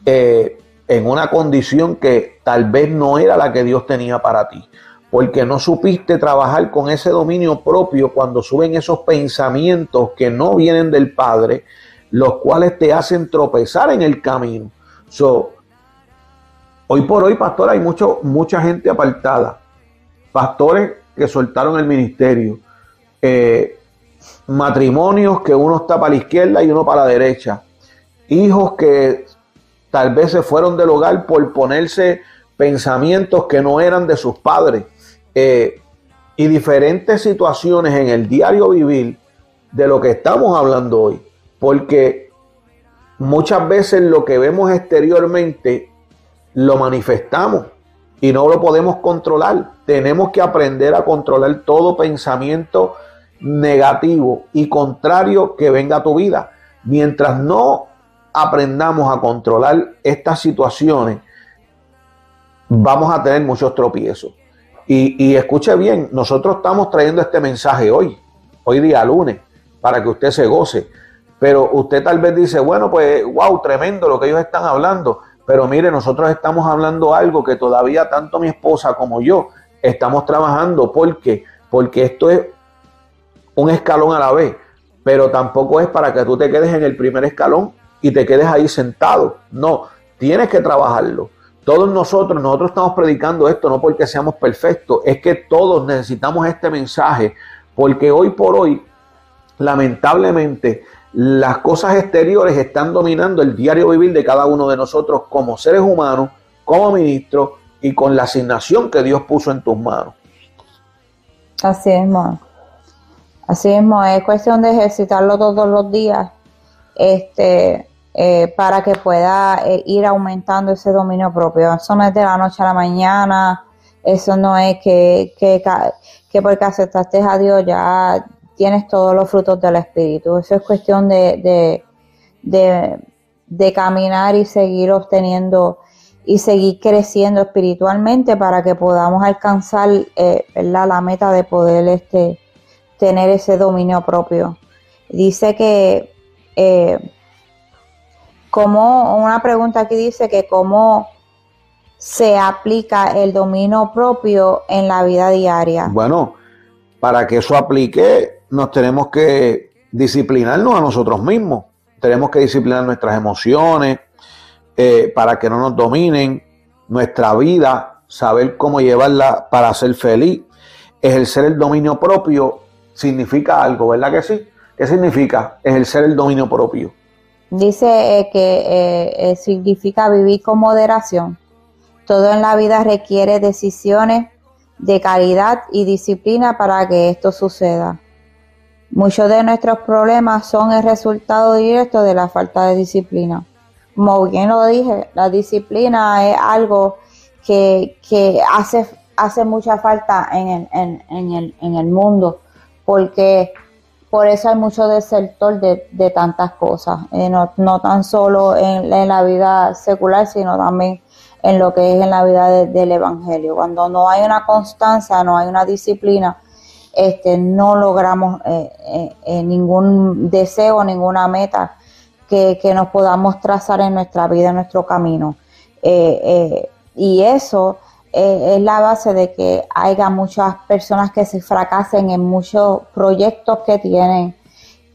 eh, en una condición que tal vez no era la que Dios tenía para ti, porque no supiste trabajar con ese dominio propio cuando suben esos pensamientos que no vienen del Padre, los cuales te hacen tropezar en el camino. So, hoy por hoy, pastor, hay mucho, mucha gente apartada pastores que soltaron el ministerio, eh, matrimonios que uno está para la izquierda y uno para la derecha, hijos que tal vez se fueron del hogar por ponerse pensamientos que no eran de sus padres eh, y diferentes situaciones en el diario vivir de lo que estamos hablando hoy, porque muchas veces lo que vemos exteriormente lo manifestamos y no lo podemos controlar. Tenemos que aprender a controlar todo pensamiento negativo y contrario que venga a tu vida. Mientras no aprendamos a controlar estas situaciones, vamos a tener muchos tropiezos. Y, y escuche bien, nosotros estamos trayendo este mensaje hoy, hoy día lunes, para que usted se goce. Pero usted tal vez dice, bueno, pues, wow, tremendo lo que ellos están hablando. Pero mire, nosotros estamos hablando algo que todavía tanto mi esposa como yo estamos trabajando. ¿Por qué? Porque esto es un escalón a la vez, pero tampoco es para que tú te quedes en el primer escalón y te quedes ahí sentado. No, tienes que trabajarlo. Todos nosotros, nosotros estamos predicando esto no porque seamos perfectos, es que todos necesitamos este mensaje, porque hoy por hoy, lamentablemente, las cosas exteriores están dominando el diario vivir de cada uno de nosotros como seres humanos, como ministros y con la asignación que Dios puso en tus manos. Así es, Así es, es cuestión de ejercitarlo todos los días. Este, eh, para que pueda eh, ir aumentando ese dominio propio. Eso no es de la noche a la mañana, eso no es que, que, que porque aceptaste a Dios ya tienes todos los frutos del Espíritu. Eso es cuestión de, de, caminar y seguir obteniendo y seguir creciendo espiritualmente para que podamos alcanzar eh, la meta de poder este, tener ese dominio propio. Dice que, como una pregunta aquí dice que cómo se aplica el dominio propio en la vida diaria. Bueno, para que eso aplique, nos tenemos que disciplinarnos a nosotros mismos. Tenemos que disciplinar nuestras emociones eh, para que no nos dominen nuestra vida, saber cómo llevarla para ser feliz. Ejercer el dominio propio significa algo, ¿verdad que sí? ¿Qué significa ejercer el dominio propio? Dice eh, que eh, significa vivir con moderación. Todo en la vida requiere decisiones de calidad y disciplina para que esto suceda. Muchos de nuestros problemas son el resultado directo de la falta de disciplina. Como bien lo dije, la disciplina es algo que, hace, hace mucha falta en el, en, en el, en el mundo, porque por eso hay mucho desertor de, de tantas cosas, eh, no, no, tan solo en, la vida secular, sino también en lo que es en la vida de, del Evangelio. Cuando no hay una constancia, no hay una disciplina, este, no logramos eh, eh, ningún deseo, ninguna meta que, que, nos podamos trazar en nuestra vida, en nuestro camino. y eso es la base de que haya muchas personas que se fracasen en muchos proyectos que tienen,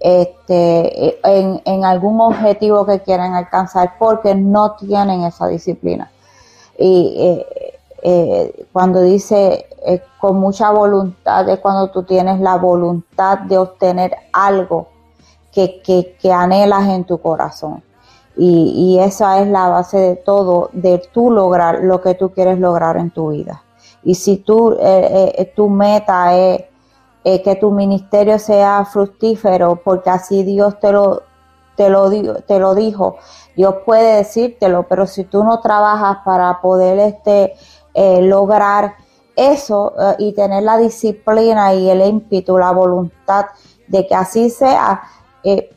este, en, en algún objetivo que quieren alcanzar, porque no tienen esa disciplina. Y eh, eh, cuando dice eh, con mucha voluntad, es cuando tú tienes la voluntad de obtener algo que, que, que anhelas en tu corazón. Y, esa es la base de todo, de tú lograr lo que tú quieres lograr en tu vida. Y si tú, eh, eh, tu meta es eh, que tu ministerio sea fructífero, porque así Dios te lo, te lo, te lo dijo, Dios puede decírtelo, pero si tú no trabajas para poder este, eh, lograr eso eh, y tener la disciplina y el ímpetu, la voluntad de que así sea, eh,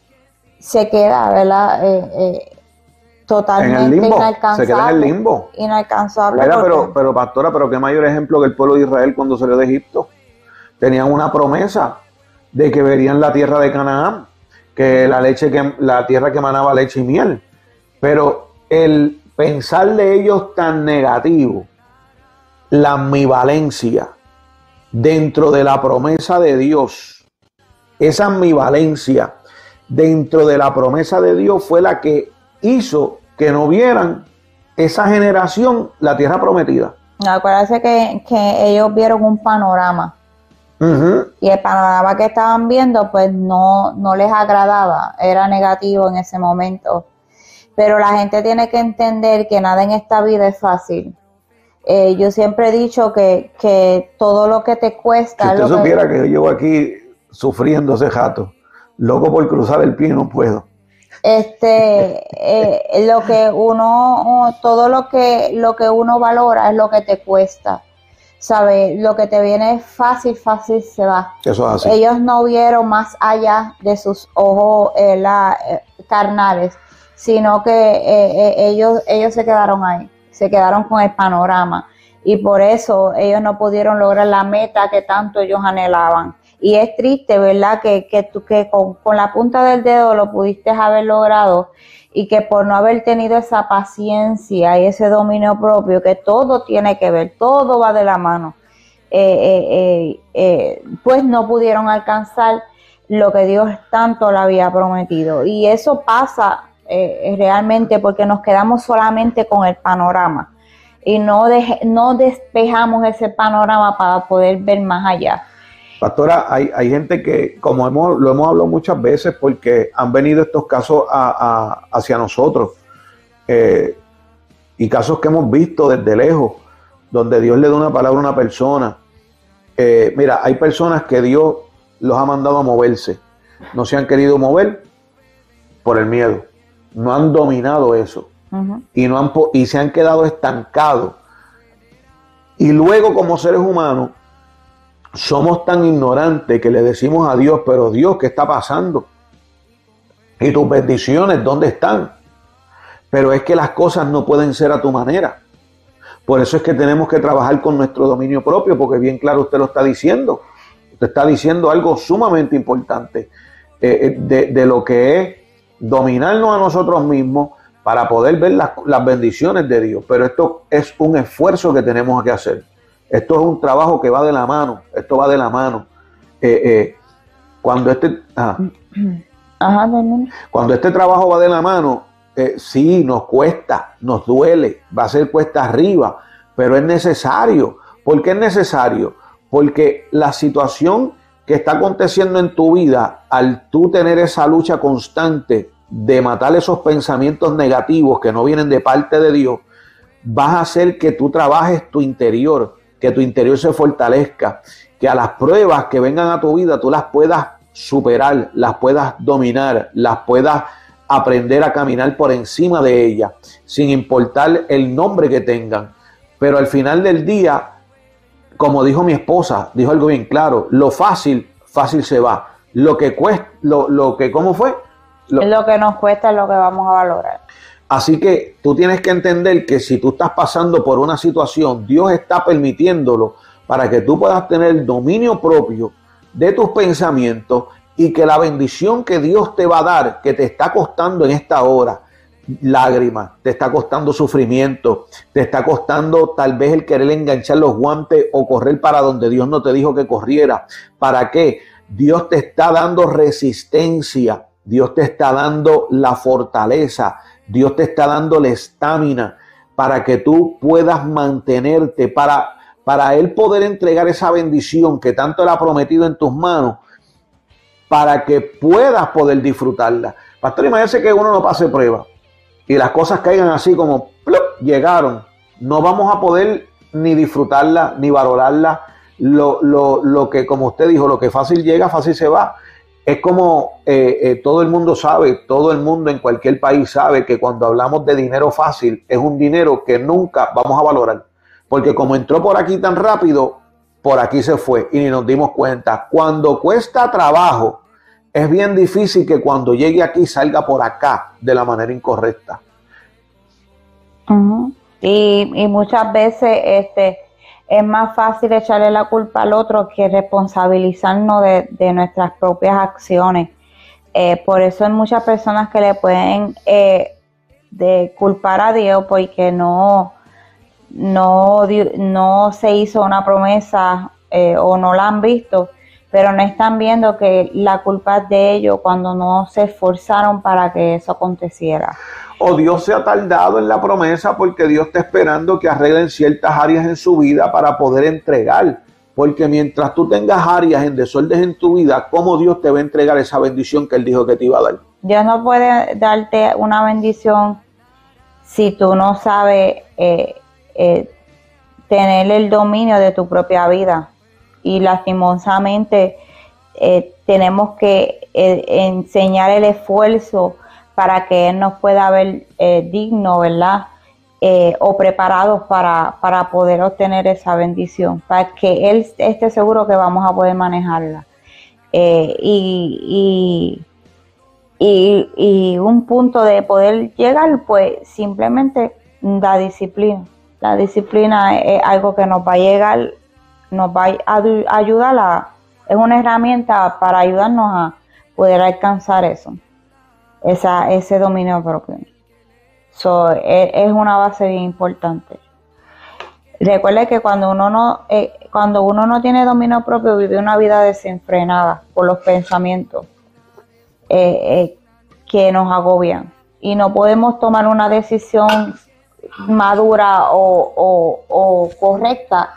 se queda, ¿verdad? Eh, eh, totalmente en el limbo, inalcanzable. Se queda en el limbo. Inalcanzable. Mira, pero, pero pastora, pero qué mayor ejemplo que el pueblo de Israel cuando salió de Egipto. Tenían una promesa de que verían la tierra de Canaán, que la leche que la tierra que manaba leche y miel. Pero el pensar de ellos tan negativo, la ambivalencia dentro de la promesa de Dios, esa ambivalencia dentro de la promesa de Dios fue la que hizo que no vieran esa generación la tierra prometida. Acuérdense que, que ellos vieron un panorama. Uh -huh. Y el panorama que estaban viendo, pues no, no les agradaba, era negativo en ese momento. Pero la gente tiene que entender que nada en esta vida es fácil. Eh, yo siempre he dicho que, que, todo lo que te cuesta. Si usted lo supiera que... que yo llevo aquí sufriendo ese jato, loco por cruzar el pie, no puedo. Este, eh, lo que uno, todo lo que, lo que uno valora es lo que te cuesta. ¿Sabe? Lo que te viene fácil, fácil se va. Eso es así. Ellos no vieron más allá de sus ojos eh, la, eh, carnales, sino que ellos, ellos se quedaron ahí, se quedaron con el panorama. Y por eso ellos no pudieron lograr la meta que tanto ellos anhelaban. Y es triste, ¿verdad? Que, que, tú, que con, con la punta del dedo lo pudiste haber logrado y que por no haber tenido esa paciencia y ese dominio propio, que todo tiene que ver, todo va de la mano, eh, eh, eh, pues no pudieron alcanzar lo que Dios tanto le había prometido. Y eso pasa realmente porque nos quedamos solamente con el panorama y no, de, no despejamos ese panorama para poder ver más allá. Pastora, hay, hay gente que, como hemos, lo hemos hablado muchas veces, porque han venido estos casos a, a, hacia nosotros, eh, y casos que hemos visto desde lejos, donde Dios le da una palabra a una persona. Eh, mira, hay personas que Dios los ha mandado a moverse, no se han querido mover por el miedo, no han dominado eso, uh -huh. y, no han, y se han quedado estancados. Y luego como seres humanos, somos tan ignorantes que le decimos a Dios, pero Dios, ¿qué está pasando? ¿Y tus bendiciones dónde están? Pero es que las cosas no pueden ser a tu manera. Por eso es que tenemos que trabajar con nuestro dominio propio, porque bien claro usted lo está diciendo. Usted está diciendo algo sumamente importante eh, de, de, lo que es dominarnos a nosotros mismos para poder ver las bendiciones de Dios. Pero esto es un esfuerzo que tenemos que hacer. Esto es un trabajo que va de la mano, esto va de la mano. Eh, eh, cuando este ajá. Ajá, cuando este trabajo va de la mano, eh, sí, nos cuesta, nos duele, va a ser cuesta arriba, pero es necesario. ¿Por qué es necesario? Porque la situación que está aconteciendo en tu vida, al tú tener esa lucha constante de matar esos pensamientos negativos que no vienen de parte de Dios, vas a hacer que tú trabajes tu interior, que tu interior se fortalezca, que a las pruebas que vengan a tu vida tú las puedas superar, las puedas dominar, las puedas aprender a caminar por encima de ellas, sin importar el nombre que tengan. Pero al final del día, como dijo mi esposa, dijo algo bien claro, lo fácil, fácil se va. Lo que cuesta, lo, lo que, ¿cómo fue? Lo, lo que nos cuesta es lo que vamos a valorar. Así que tú tienes que entender que si tú estás pasando por una situación, Dios está permitiéndolo para que tú puedas tener dominio propio de tus pensamientos y que la bendición que Dios te va a dar, que te está costando en esta hora, lágrimas, te está costando sufrimiento, te está costando tal vez el querer enganchar los guantes o correr para donde Dios no te dijo que corriera. ¿Para qué? Dios te está dando resistencia, Dios te está dando la fortaleza, Dios te está dando la estamina para que tú puedas mantenerte, para, para Él poder entregar esa bendición que tanto Él ha prometido en tus manos, para que puedas poder disfrutarla. Pastor, imagínese que uno no pase prueba y las cosas caigan así como llegaron. No vamos a poder ni disfrutarla, ni valorarla. Lo, lo, lo que, como usted dijo, lo que fácil llega, fácil se va. Es como eh, eh, todo el mundo sabe, todo el mundo en cualquier país sabe que cuando hablamos de dinero fácil es un dinero que nunca vamos a valorar. Porque como entró por aquí tan rápido, por aquí se fue y ni nos dimos cuenta. Cuando cuesta trabajo, es bien difícil que cuando llegue aquí salga por acá de la manera incorrecta. y, y, muchas veces este, es más fácil echarle la culpa al otro que responsabilizarnos de, nuestras propias acciones. Eh, por eso hay muchas personas que le pueden eh, de culpar a Dios porque no, no, no se hizo una promesa eh, o no la han visto, pero no están viendo que la culpa es de ellos cuando no se esforzaron para que eso aconteciera o Dios se ha tardado en la promesa porque Dios está esperando que arreglen ciertas áreas en su vida para poder entregar. Porque mientras tú tengas áreas en desorden en tu vida, ¿cómo Dios te va a entregar esa bendición que Él dijo que te iba a dar? Dios no puede darte una bendición si tú no sabes eh, eh, tener el dominio de tu propia vida. Y lastimosamente eh, tenemos que enseñar el esfuerzo para que Él nos pueda ver eh, digno, ¿verdad? Eh, o preparados para, para, poder obtener esa bendición, para que Él esté seguro que vamos a poder manejarla. Eh, y, y, y, un punto de poder llegar, pues simplemente la disciplina. La disciplina es algo que nos va a llegar, nos va a ayudar es una herramienta para ayudarnos a poder alcanzar eso esa, ese dominio propio. So, es, es, una base bien importante. Recuerde que cuando uno no, eh, cuando uno no tiene dominio propio, vive una vida desenfrenada por los pensamientos eh, eh, que nos agobian. Y no podemos tomar una decisión madura o, o, o correcta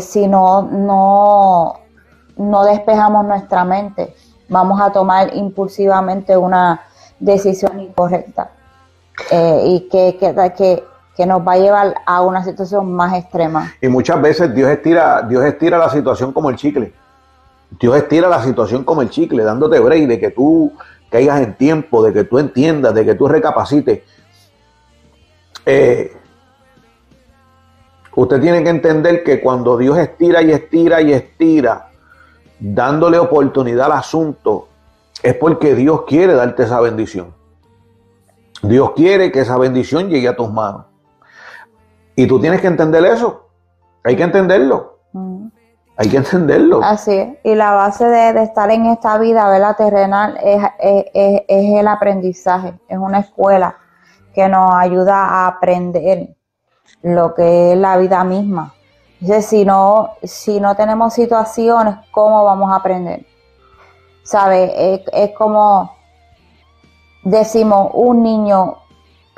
si no, no, no despejamos nuestra mente vamos a tomar impulsivamente una decisión incorrecta eh, y que, que, que, nos va a llevar a una situación más extrema. Y muchas veces Dios estira, Dios estira la situación como el chicle. Dios estira la situación como el chicle, dándote break de que tú caigas en tiempo, de que tú entiendas, de que tú recapacites. Eh, usted tiene que entender que cuando Dios estira y estira y estira dándole oportunidad al asunto, es porque Dios quiere darte esa bendición. Dios quiere que esa bendición llegue a tus manos. Y tú tienes que entender eso. Hay que entenderlo. Mm. Hay que entenderlo. Así es. Y la base de, estar en esta vida, ¿verdad? Terrenal, es, es, el aprendizaje. Es una escuela que nos ayuda a aprender lo que es la vida misma. Entonces, si no, si no tenemos situaciones, ¿cómo vamos a aprender? ¿Sabe? Es, como decimos, un niño,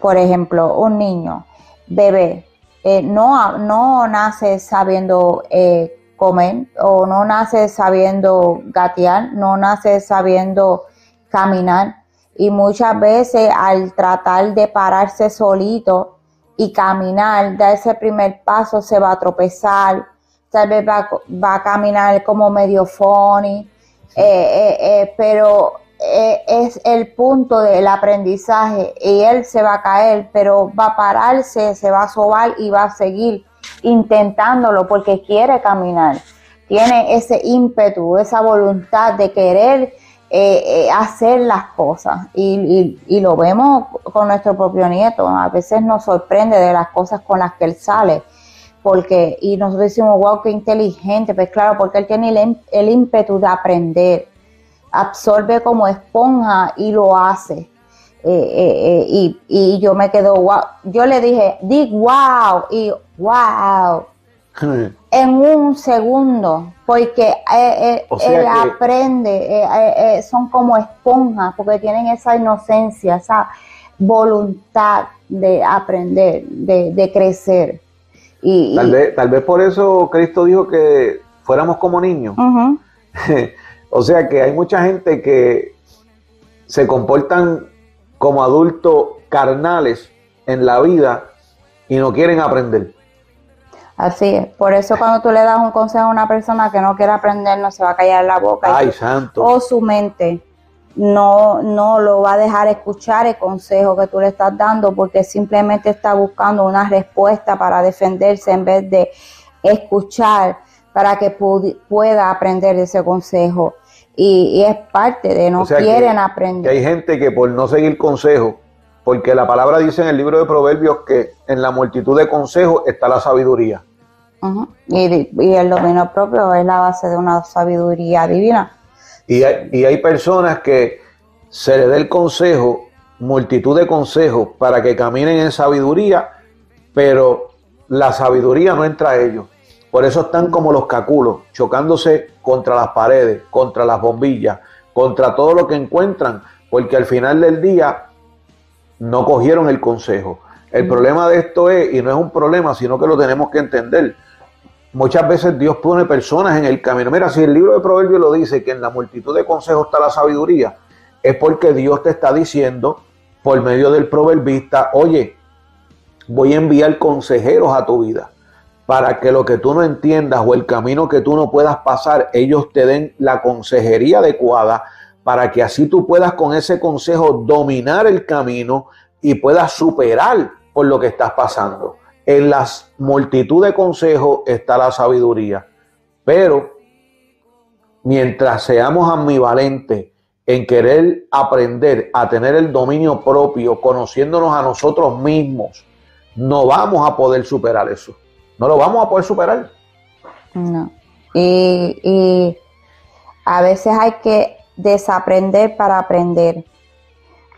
por ejemplo, un niño, bebé, eh, no, no nace sabiendo eh, comer o no nace sabiendo gatear, no nace sabiendo caminar. Y muchas veces al tratar de pararse solito, y caminar, dar ese primer paso, se va a tropezar, tal vez va, a caminar como medio funny, eh, eh, eh, pero es el punto del aprendizaje y él se va a caer, pero va a pararse, se va a sobar y va a seguir intentándolo porque quiere caminar. Tiene ese ímpetu, esa voluntad de querer eh, eh, hacer las cosas. Y, y, lo vemos con nuestro propio nieto. A veces nos sorprende de las cosas con las que él sale. Porque, y nosotros decimos, wow, qué inteligente. Pues claro, porque él tiene el, el ímpetu de aprender. Absorbe como esponja y lo hace. Eh, y, y, yo me quedo, wow. Yo le dije, dig wow, y wow. en un segundo, porque eh, eh, él aprende, eh, son como esponjas, porque tienen esa inocencia, esa voluntad de aprender, de, crecer. Y, tal, Vez, tal vez por eso Cristo dijo que fuéramos como niños. o sea que hay mucha gente que se comportan como adultos carnales en la vida y no quieren aprender. Así es. Por eso cuando tú le das un consejo a una persona que no quiere aprender, no se va a callar la boca. Ay, santo. O su mente no, no lo va a dejar escuchar el consejo que tú le estás dando porque simplemente está buscando una respuesta para defenderse en vez de escuchar para que pueda aprender ese consejo. Y, es parte de no quieren aprender. hay gente que por no seguir consejo porque la palabra dice en el libro de Proverbios que en la multitud de consejos está la sabiduría y, el dominio propio es la base de una sabiduría divina. Y hay, personas que se les da el consejo, multitud de consejos para que caminen en sabiduría, pero la sabiduría no entra a ellos. Por eso están como los caculos, chocándose contra las paredes, contra las bombillas, contra todo lo que encuentran, porque al final del día no cogieron el consejo. El problema de esto es, y no es un problema, sino que lo tenemos que entender, Muchas veces Dios pone personas en el camino. Mira, si el libro de Proverbios lo dice que en la multitud de consejos está la sabiduría, es porque Dios te está diciendo por medio del proverbista, oye, voy a enviar consejeros a tu vida para que lo que tú no entiendas o el camino que tú no puedas pasar, ellos te den la consejería adecuada para que así tú puedas con ese consejo dominar el camino y puedas superar por lo que estás pasando. En las multitud de consejos está la sabiduría. Pero mientras seamos ambivalentes en querer aprender a tener el dominio propio, conociéndonos a nosotros mismos, no vamos a poder superar eso. No lo vamos a poder superar. No. Y, y a veces hay que desaprender para aprender.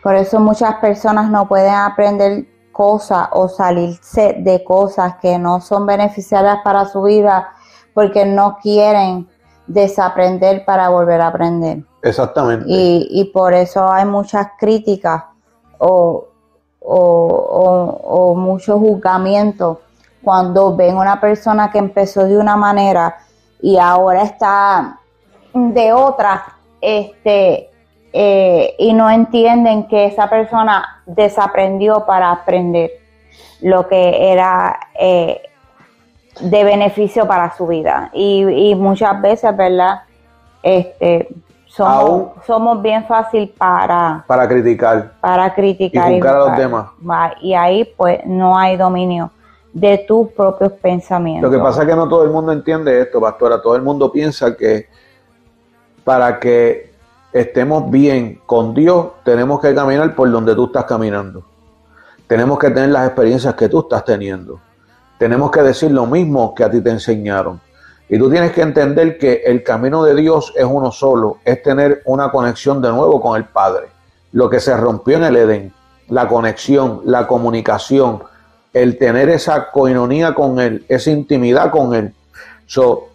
Por eso muchas personas no pueden aprender cosas o salirse de cosas que no son beneficiarias para su vida porque no quieren desaprender para volver a aprender. Exactamente. Y, por eso hay muchas críticas o, o, muchos juzgamientos cuando ven una persona que empezó de una manera y ahora está de otra, este, eh, y no entienden que esa persona desaprendió para aprender lo que era eh, de beneficio para su vida. Y, muchas veces, ¿verdad? Este, somos, somos bien fácil para... Para criticar. Para criticar. Y juzgar a los demás. Y ahí pues no hay dominio de tus propios pensamientos. Lo que pasa es que no todo el mundo entiende esto, pastora. Todo el mundo piensa que para que estemos bien con Dios, tenemos que caminar por donde tú estás caminando. Tenemos que tener las experiencias que tú estás teniendo. Tenemos que decir lo mismo que a ti te enseñaron. Y tú tienes que entender que el camino de Dios es uno solo, es tener una conexión de nuevo con el Padre. Lo que se rompió en el Edén, la conexión, la comunicación, el tener esa coinonía con Él, esa intimidad con Él. So,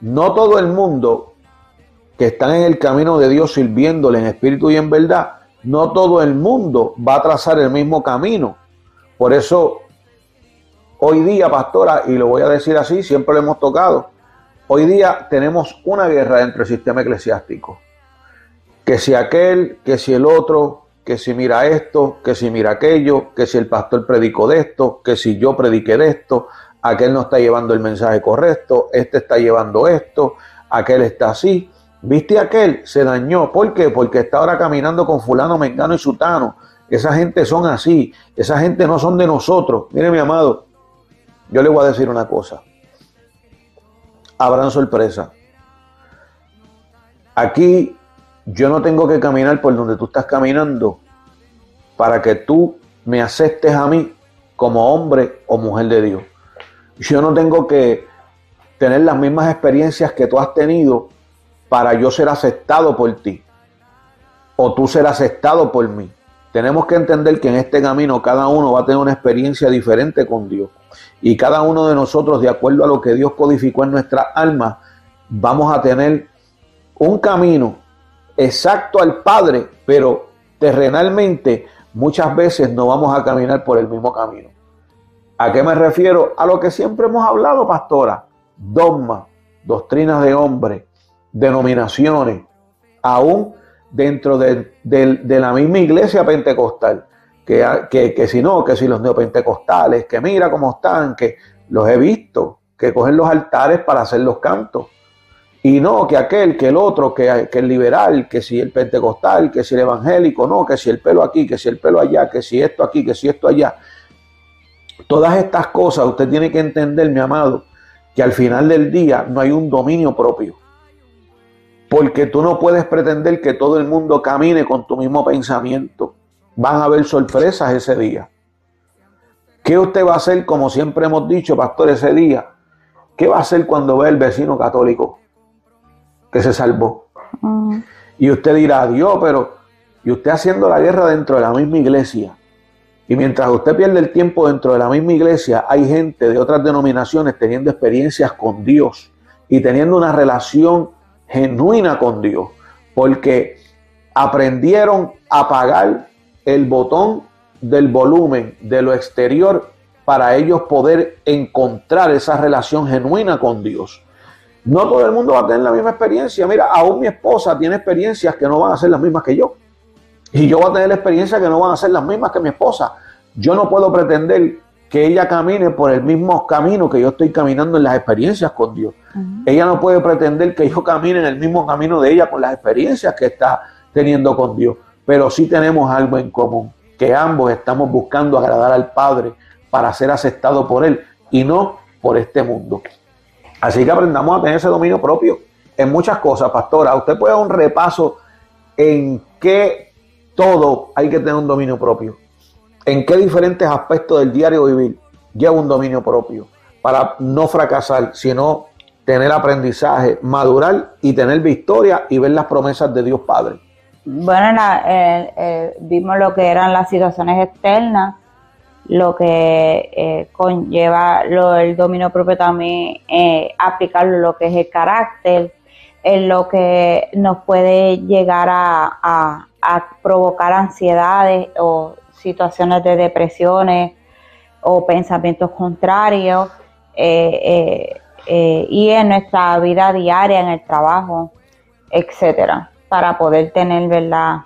no todo el mundo que están en el camino de Dios sirviéndole en espíritu y en verdad, no todo el mundo va a trazar el mismo camino. Por eso, hoy día, pastora, y lo voy a decir así, siempre lo hemos tocado, hoy día tenemos una guerra dentro del sistema eclesiástico. Que si aquel, que si el otro, que si mira esto, que si mira aquello, que si el pastor predicó de esto, que si yo prediqué de esto, aquel no está llevando el mensaje correcto, este está llevando esto, aquel está así. ¿Viste aquel? Se dañó. ¿Por qué? Porque está ahora caminando con fulano, mengano y sutano. Esa gente son así. Esa gente no son de nosotros. Mire, mi amado. yo le voy a decir una cosa. Habrán sorpresa. Aquí yo no tengo que caminar por donde tú estás caminando para que tú me aceptes a mí como hombre o mujer de Dios. Yo no tengo que tener las mismas experiencias que tú has tenido para yo ser aceptado por ti o tú ser aceptado por mí. Tenemos que entender que en este camino cada uno va a tener una experiencia diferente con Dios. Y cada uno de nosotros, de acuerdo a lo que Dios codificó en nuestra alma, vamos a tener un camino exacto al Padre, pero terrenalmente muchas veces no vamos a caminar por el mismo camino. ¿A qué me refiero? A lo que siempre hemos hablado, pastora. Dogma, doctrinas de hombre, denominaciones, aún dentro de, la misma iglesia pentecostal. Que, que, que, si no, que si los neopentecostales, que mira cómo están, que los he visto, que cogen los altares para hacer los cantos. Y no que aquel, que el otro, que, el liberal, que si el pentecostal, que si el evangélico, no, que si el pelo aquí, que si el pelo allá, que si esto aquí, que si esto allá. Todas estas cosas usted tiene que entender, mi amado, que al final del día no hay un dominio propio. Porque tú no puedes pretender que todo el mundo camine con tu mismo pensamiento. Van a haber sorpresas ese día. ¿Qué usted va a hacer, como siempre hemos dicho, pastor, ese día? ¿Qué va a hacer cuando ve el vecino católico? que se salvó. Mm. Y usted dirá, Dios, pero, y usted haciendo la guerra dentro de la misma iglesia. Y mientras usted pierde el tiempo dentro de la misma iglesia, hay gente de otras denominaciones teniendo experiencias con Dios y teniendo una relación genuina con Dios, porque aprendieron a apagar el botón del volumen de lo exterior para ellos poder encontrar esa relación genuina con Dios. No todo el mundo va a tener la misma experiencia. Mira, aún mi esposa tiene experiencias que no van a ser las mismas que yo. Y yo voy a tener experiencias que no van a ser las mismas que mi esposa. Yo no puedo pretender que ella camine por el mismo camino que yo estoy caminando en las experiencias con Dios. Ella no puede pretender que yo camine en el mismo camino de ella con las experiencias que está teniendo con Dios. Pero sí tenemos algo en común, que ambos estamos buscando agradar al Padre para ser aceptados por Él y no por este mundo. Así que aprendamos a tener ese dominio propio en muchas cosas, pastora. Usted puede dar un repaso en qué todo hay que tener un dominio propio. En qué diferentes aspectos del diario vivir lleva un dominio propio para no fracasar, sino tener aprendizaje, madurar y tener victoria y ver las promesas de Dios Padre. Bueno, eh, eh, vimos lo que eran las situaciones externas lo que eh, conlleva lo, el dominio propio también eh, aplicarlo lo que es el carácter, en lo que nos puede llegar a, provocar ansiedades o situaciones de depresiones o pensamientos contrarios eh, y en nuestra vida diaria, en el trabajo, etcétera, para poder tener, ¿verdad?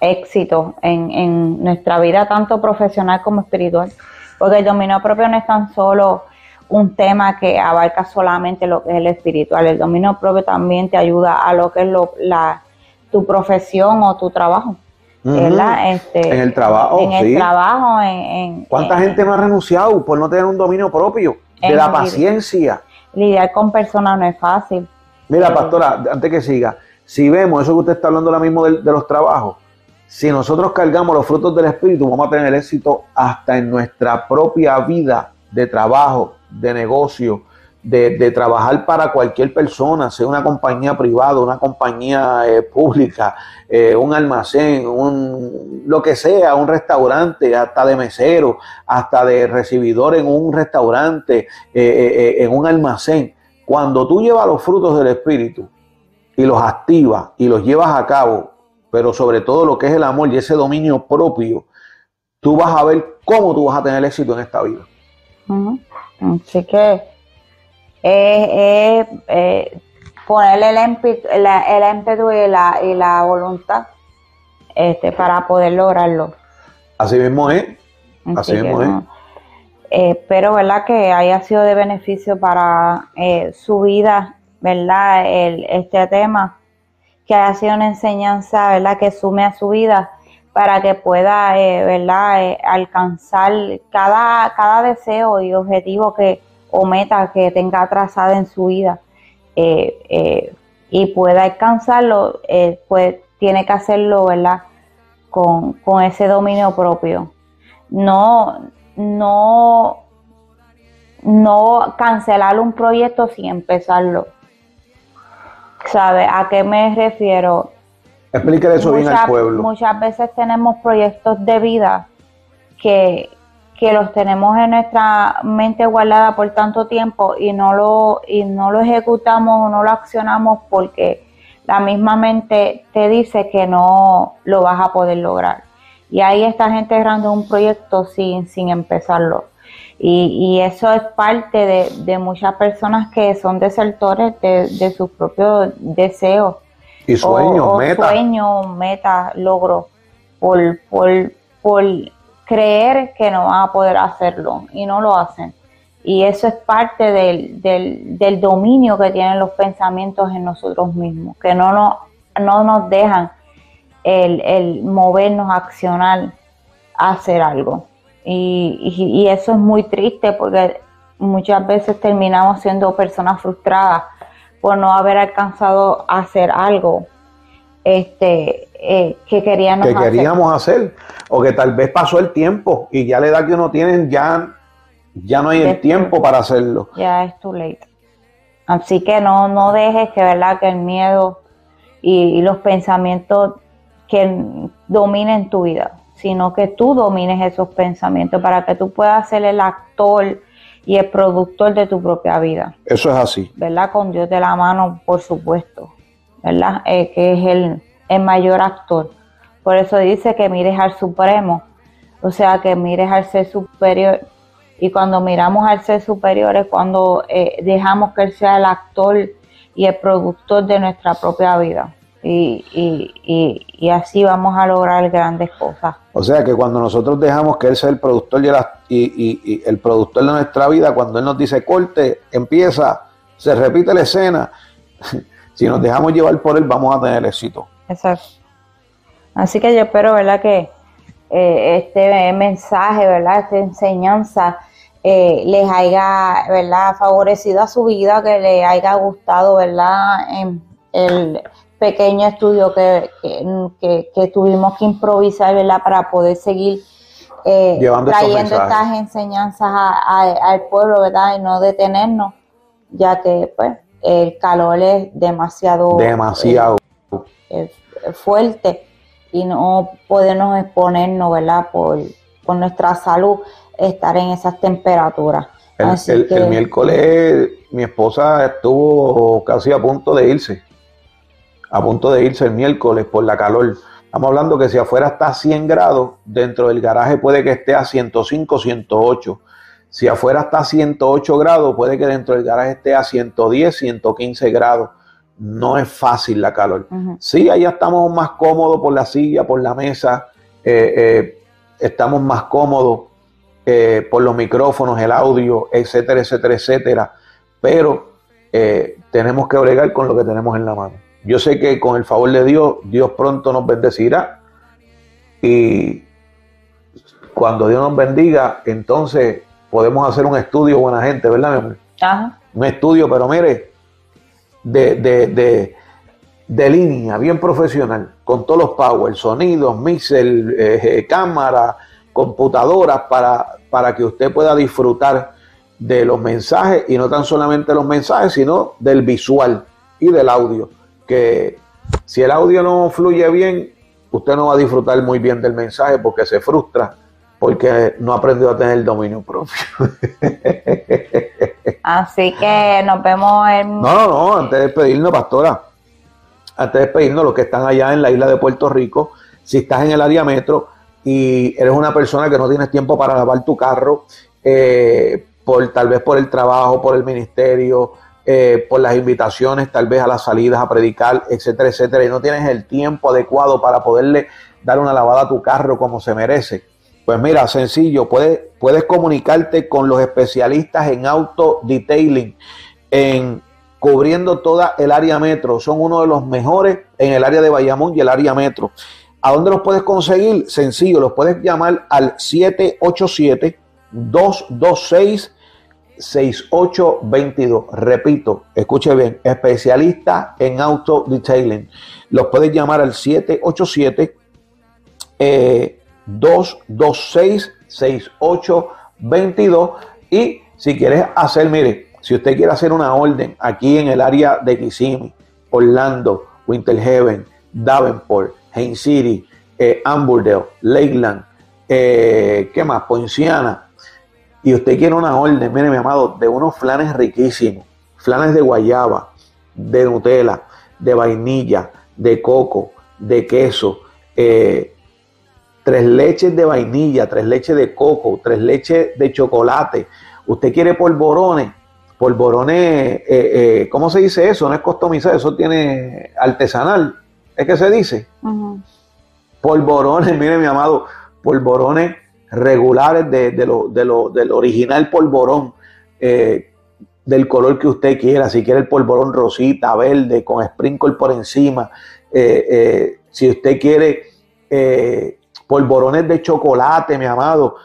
éxito en, en nuestra vida, tanto profesional como espiritual. Porque el dominio propio no es tan solo un tema que abarca solamente lo que es el espiritual. El dominio propio también te ayuda a lo que es lo, la, tu profesión o tu trabajo. Este, en el trabajo. En el trabajo. En, ¿Cuánta gente no ha renunciado por no tener un dominio propio? De la paciencia. Lidiar con personas no es fácil. Mira, pastora, antes que siga, si vemos eso que usted está hablando ahora mismo de los trabajos, si nosotros cargamos los frutos del Espíritu, vamos a tener éxito hasta en nuestra propia vida de trabajo, de negocio, de, trabajar para cualquier persona, sea una compañía privada, una compañía eh, pública, eh, un almacén, un, lo que sea, un restaurante, hasta de mesero, hasta de recibidor en un restaurante, eh, en un almacén. Cuando tú llevas los frutos del Espíritu y los activas y los llevas a cabo pero sobre todo lo que es el amor y ese dominio propio, tú vas a ver cómo tú vas a tener éxito en esta vida. Así que es ponerle el, ímpetu, y la, y la voluntad este, para poder lograrlo. Así mismo es. Así, mismo es. Eh, espero, ¿verdad? Que haya sido de beneficio para eh, su vida, ¿verdad? El, este tema que haya sido una enseñanza, ¿verdad? Que sume a su vida para que pueda, eh, ¿verdad?, eh, alcanzar cada, cada deseo y objetivo que o meta que tenga trazada en su vida eh, y pueda alcanzarlo, pues tiene que hacerlo, ¿verdad?, con, con ese dominio propio. No, no, no cancelar un proyecto sin empezarlo. ¿Sabe a qué me refiero? Explíquele eso bien al pueblo. Muchas veces tenemos proyectos de vida que, los tenemos en nuestra mente guardada por tanto tiempo y no lo, y no lo ejecutamos o no lo accionamos porque la misma mente te dice que no lo vas a poder lograr. Y ahí está gente errando un proyecto sin, sin empezarlo. Y, y eso es parte de, de, muchas personas que son desertores de, de sus propios deseos y sueños, meta. Sueños, meta, logro, por, por, por creer que no van a poder hacerlo y no lo hacen. Y eso es parte del, del, del dominio que tienen los pensamientos en nosotros mismos, que no nos, no nos dejan el, el movernos accionar, hacer algo. Y, y, eso es muy triste porque muchas veces terminamos siendo personas frustradas por no haber alcanzado a hacer algo este, eh, que queríamos, que queríamos hacer. O que tal vez pasó el tiempo y ya la edad que uno tiene, ya, ya no hay el tiempo para hacerlo. Ya es too late. Así que no, no dejes que, ¿verdad? que el miedo y, los pensamientos que dominen tu vida, sino que tú domines esos pensamientos para que tú puedas ser el actor y el productor de tu propia vida. Eso es así. ¿Verdad? Con Dios de la mano, por supuesto. ¿Verdad? Eh, que es el, el, mayor actor. Por eso dice que mires al supremo. O sea, que mires al ser superior. Y cuando miramos al ser superior es cuando eh, dejamos que Él sea el actor y el productor de nuestra propia vida y, y, así vamos a lograr grandes cosas. O sea que cuando nosotros dejamos que Él sea el productor y, el productor de nuestra vida, cuando Él nos dice corte, empieza, se repite la escena, si nos dejamos llevar por Él vamos a tener éxito. Exacto. Así que yo espero, ¿verdad? Que eh, este mensaje, ¿verdad? Esta enseñanza eh, les haya, ¿verdad? Favorecido a su vida, que les haya gustado, ¿verdad? En el pequeño estudio que, que, tuvimos que improvisar, ¿verdad? Para poder seguir eh, trayendo estas enseñanzas al pueblo, ¿verdad? Y no detenernos, ya que, pues, el calor es demasiado... Demasiado. Eh, fuerte y no podemos exponernos, ¿verdad? Por, por nuestra salud, estar en esas temperaturas. El, el miércoles mi esposa estuvo casi a punto de irse a punto de irse el miércoles por la calor. Estamos hablando que si afuera está a 100 grados, dentro del garaje puede que esté a 105, 108. Si afuera está a 108 grados, puede que dentro del garaje esté a 110, 115 grados. No es fácil la calor. Sí, allá estamos más cómodos por la silla, por la mesa, eh, eh, estamos más cómodos eh, por los micrófonos, el audio, etcétera, etcétera, etcétera. Pero tenemos que bregar con lo que tenemos en la mano. Yo sé que con el favor de Dios, Dios pronto nos bendecirá. Y cuando Dios nos bendiga, entonces podemos hacer un estudio buena gente, ¿verdad, mi amor? Ajá. Un estudio, pero mire, de, de, de, de, línea, bien profesional, con todos los power, sonidos, mixer, eh, eh, cámara, computadoras, para, para que usted pueda disfrutar de los mensajes y no tan solamente los mensajes, sino del visual y del audio que si el audio no fluye bien, usted no va a disfrutar muy bien del mensaje porque se frustra porque no aprendió a tener el dominio propio. Así que nos vemos en... No, no, no, antes de despedirnos, pastora, antes de despedirnos, los que están allá en la isla de Puerto Rico, si estás en el área metro y eres una persona que no tienes tiempo para lavar tu carro, eh, por tal vez por el trabajo, por el ministerio, eh, por las invitaciones, tal vez a las salidas a predicar, etcétera, etcétera, y no tienes el tiempo adecuado para poderle dar una lavada a tu carro como se merece. Pues mira, sencillo, puedes, puedes comunicarte con los especialistas en auto detailing, en cubriendo toda el área metro. Son uno de los mejores en el área de Bayamón y el área metro. ¿A dónde los puedes conseguir? Sencillo, los puedes llamar al 787-226-6822. Repito, escuche bien, especialista en auto detailing. Los puedes llamar al 787 226 6822 y si quieres hacer, mire, si usted quiere hacer una orden aquí en el área de Kissimmee, Orlando, Winter Heaven, Davenport, Haines City, eh, Lakeland, eh, ¿qué más? Poinciana. Y usted quiere una orden, mire mi amado, de unos flanes riquísimos, flanes de guayaba, de Nutella, de vainilla, de coco, de queso, eh, tres leches de vainilla, tres leches de coco, tres leches de chocolate. Usted quiere polvorones, polvorones, eh, eh, ¿cómo se dice eso? No es customizado, eso tiene artesanal, es que se dice. Polvorones, mire mi amado, polvorones regulares de, lo, del original polvorón, eh, del color que usted quiera, si quiere el polvorón rosita, verde, con sprinkle por encima, si usted quiere polvorones de chocolate, mi amado,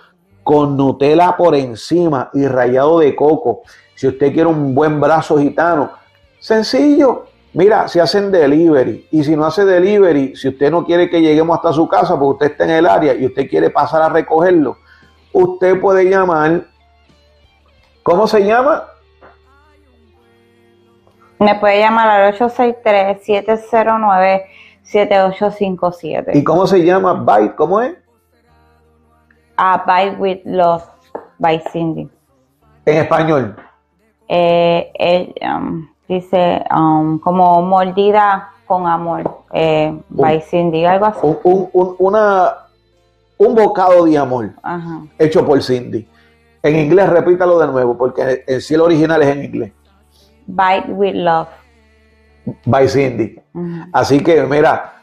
con Nutella por encima y rallado de coco. Si usted quiere un buen brazo gitano, sencillo. Mira, se hacen delivery. Y si no hace delivery, si usted no quiere que lleguemos hasta su casa porque usted está en el área y usted quiere pasar a recogerlo, usted puede llamar. ¿Cómo se llama? Me puede llamar al 863 709 7857. ¿Y cómo se llama? Bite, ¿cómo es? A Bite with Love by Cindy. En español. Eh, um, dice um, como mordida con amor eh, by Cindy, algo así. Un, un, una, un bocado de amor hecho por Cindy. En inglés, repítalo de nuevo, porque el cielo original es en inglés. Bite with Love by Cindy. Así que, mira,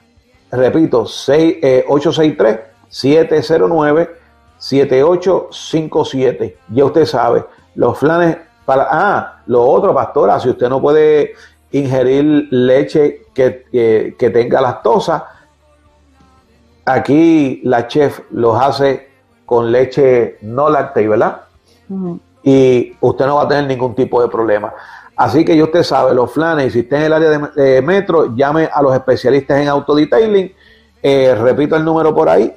repito, 863-709-7857. Eh, ya usted sabe, los flanes para... Ah, lo otro, pastora, si usted no puede ingerir leche que, tenga lactosa, aquí la chef los hace con leche no láctea, ¿verdad? Y usted no va a tener ningún tipo de problema. Así que ya usted sabe, los flanes, si está en el área de, metro, llame a los especialistas en autodetailing. Eh, repito el número por ahí,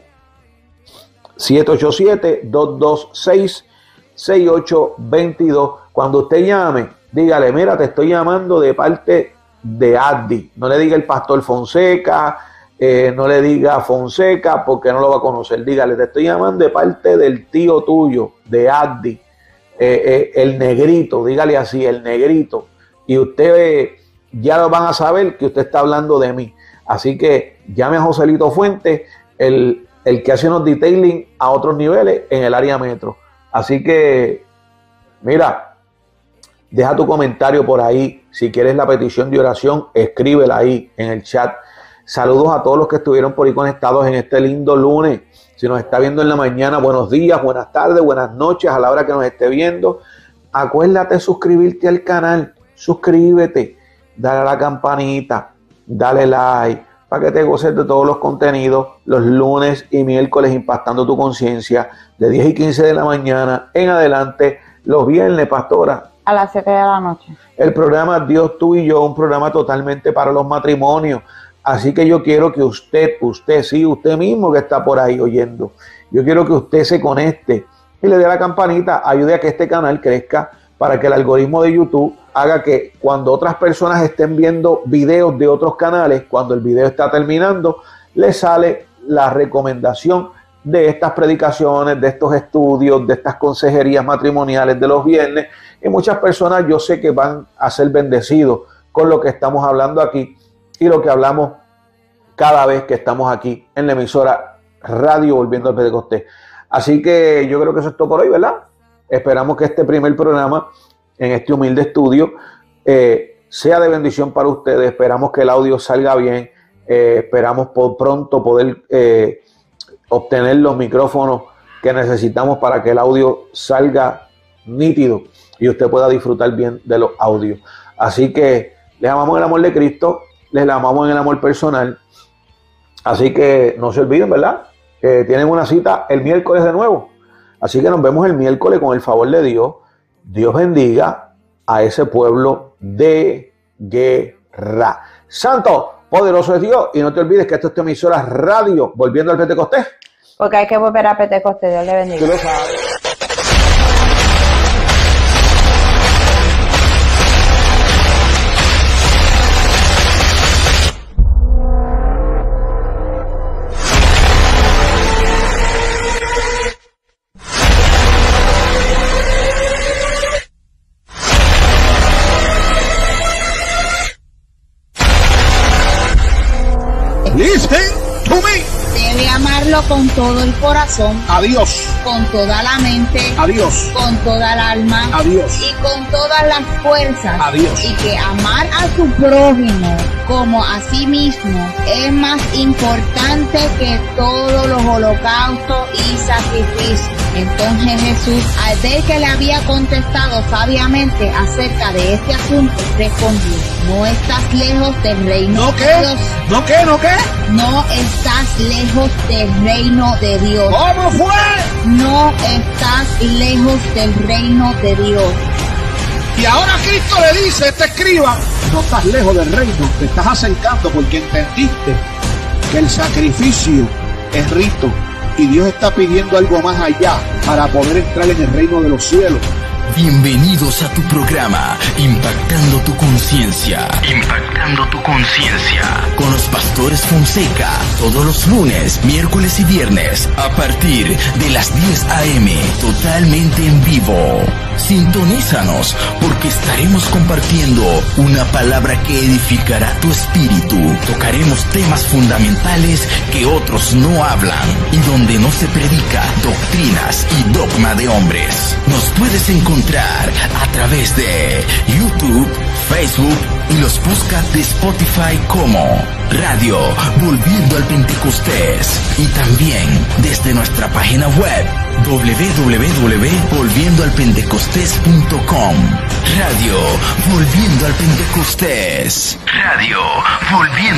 787-226-6822. Cuando usted llame, dígale, mira, te estoy llamando de parte de Addi. No le diga el pastor Fonseca, eh, no le diga Fonseca porque no lo va a conocer. Dígale, te estoy llamando de parte del tío tuyo, de Addi eh, eh, el negrito, dígale así, el negrito, y usted ya van a saber que usted está hablando de mí. Así que llame a Joselito Fuentes, el, el que hace unos detailing a otros niveles en el área metro. Así que, mira, deja tu comentario por ahí. Si quieres la petición de oración, escríbela ahí en el chat. Saludos a todos los que estuvieron por ahí conectados en este lindo lunes. Si nos está viendo en la mañana, buenos días, buenas tardes, buenas noches a la hora que nos esté viendo. Acuérdate de suscribirte al canal, suscríbete, dale a la campanita, dale like, para que te goces de todos los contenidos los lunes y miércoles impactando tu conciencia de 10 y 15 de la mañana en adelante, los viernes, pastora. A las 7 de la noche. El programa Dios, tú y yo, un programa totalmente para los matrimonios. Así que yo quiero que usted, usted, sí, usted mismo que está por ahí oyendo, yo quiero que usted se conecte y le dé la campanita, ayude a que este canal crezca para que el algoritmo de YouTube haga que cuando otras personas estén viendo videos de otros canales, cuando el video está terminando, le sale la recomendación de estas predicaciones, de estos estudios, de estas consejerías matrimoniales de los viernes. Y muchas personas yo sé que van a ser bendecidos con lo que estamos hablando aquí y lo que hablamos cada vez que estamos aquí en la emisora Radio Volviendo al Pentecostés. Así que yo creo que eso es todo por hoy, ¿verdad? Esperamos que este primer programa en este humilde estudio eh, sea de bendición para ustedes. Esperamos que el audio salga bien. Eh, esperamos por pronto poder eh, obtener los micrófonos que necesitamos para que el audio salga nítido y usted pueda disfrutar bien de los audios. Así que le amamos el amor de Cristo les amamos en el amor personal. Así que no se olviden, ¿verdad? Que tienen una cita el miércoles de nuevo. Así que nos vemos el miércoles con el favor de Dios. Dios bendiga a ese pueblo de guerra. Santo, poderoso es Dios. Y no te olvides que esto es tu emisora radio, volviendo al Pentecostés. Porque hay que volver a Pentecostés. Dios le bendiga. Tú lo sabes. Con todo el corazón, Adiós. con toda la mente, Adiós. con toda el alma Adiós. y con todas las fuerzas. Adiós. Y que amar a su prójimo como a sí mismo es más importante que todos los holocaustos y sacrificios. Entonces Jesús, al ver que le había contestado sabiamente acerca de este asunto, respondió, no estás lejos del reino ¿No de qué? Dios. ¿No qué? ¿No qué? No estás lejos del reino de Dios. ¿Cómo fue? No estás lejos del reino de Dios. Y ahora Cristo le dice, este escriba, no estás lejos del reino, te estás acercando porque entendiste que el sacrificio es rito y Dios está pidiendo algo más allá para poder entrar en el reino de los cielos. Bienvenidos a tu programa, Impactando tu Conciencia. Impactando tu Conciencia. Con los pastores Fonseca, todos los lunes, miércoles y viernes, a partir de las 10 a.m., totalmente en vivo. Sintonízanos, porque estaremos compartiendo una palabra que edificará tu espíritu. Tocaremos temas fundamentales que otros no hablan y donde no se predica doctrinas y dogma de hombres. Nos puedes encontrar a través de YouTube, Facebook y los podcasts de Spotify como Radio Volviendo al Pentecostés. Y también desde nuestra página web www.volviendoalpentecostés.com Radio Volviendo al Pentecostés. Radio Volviendo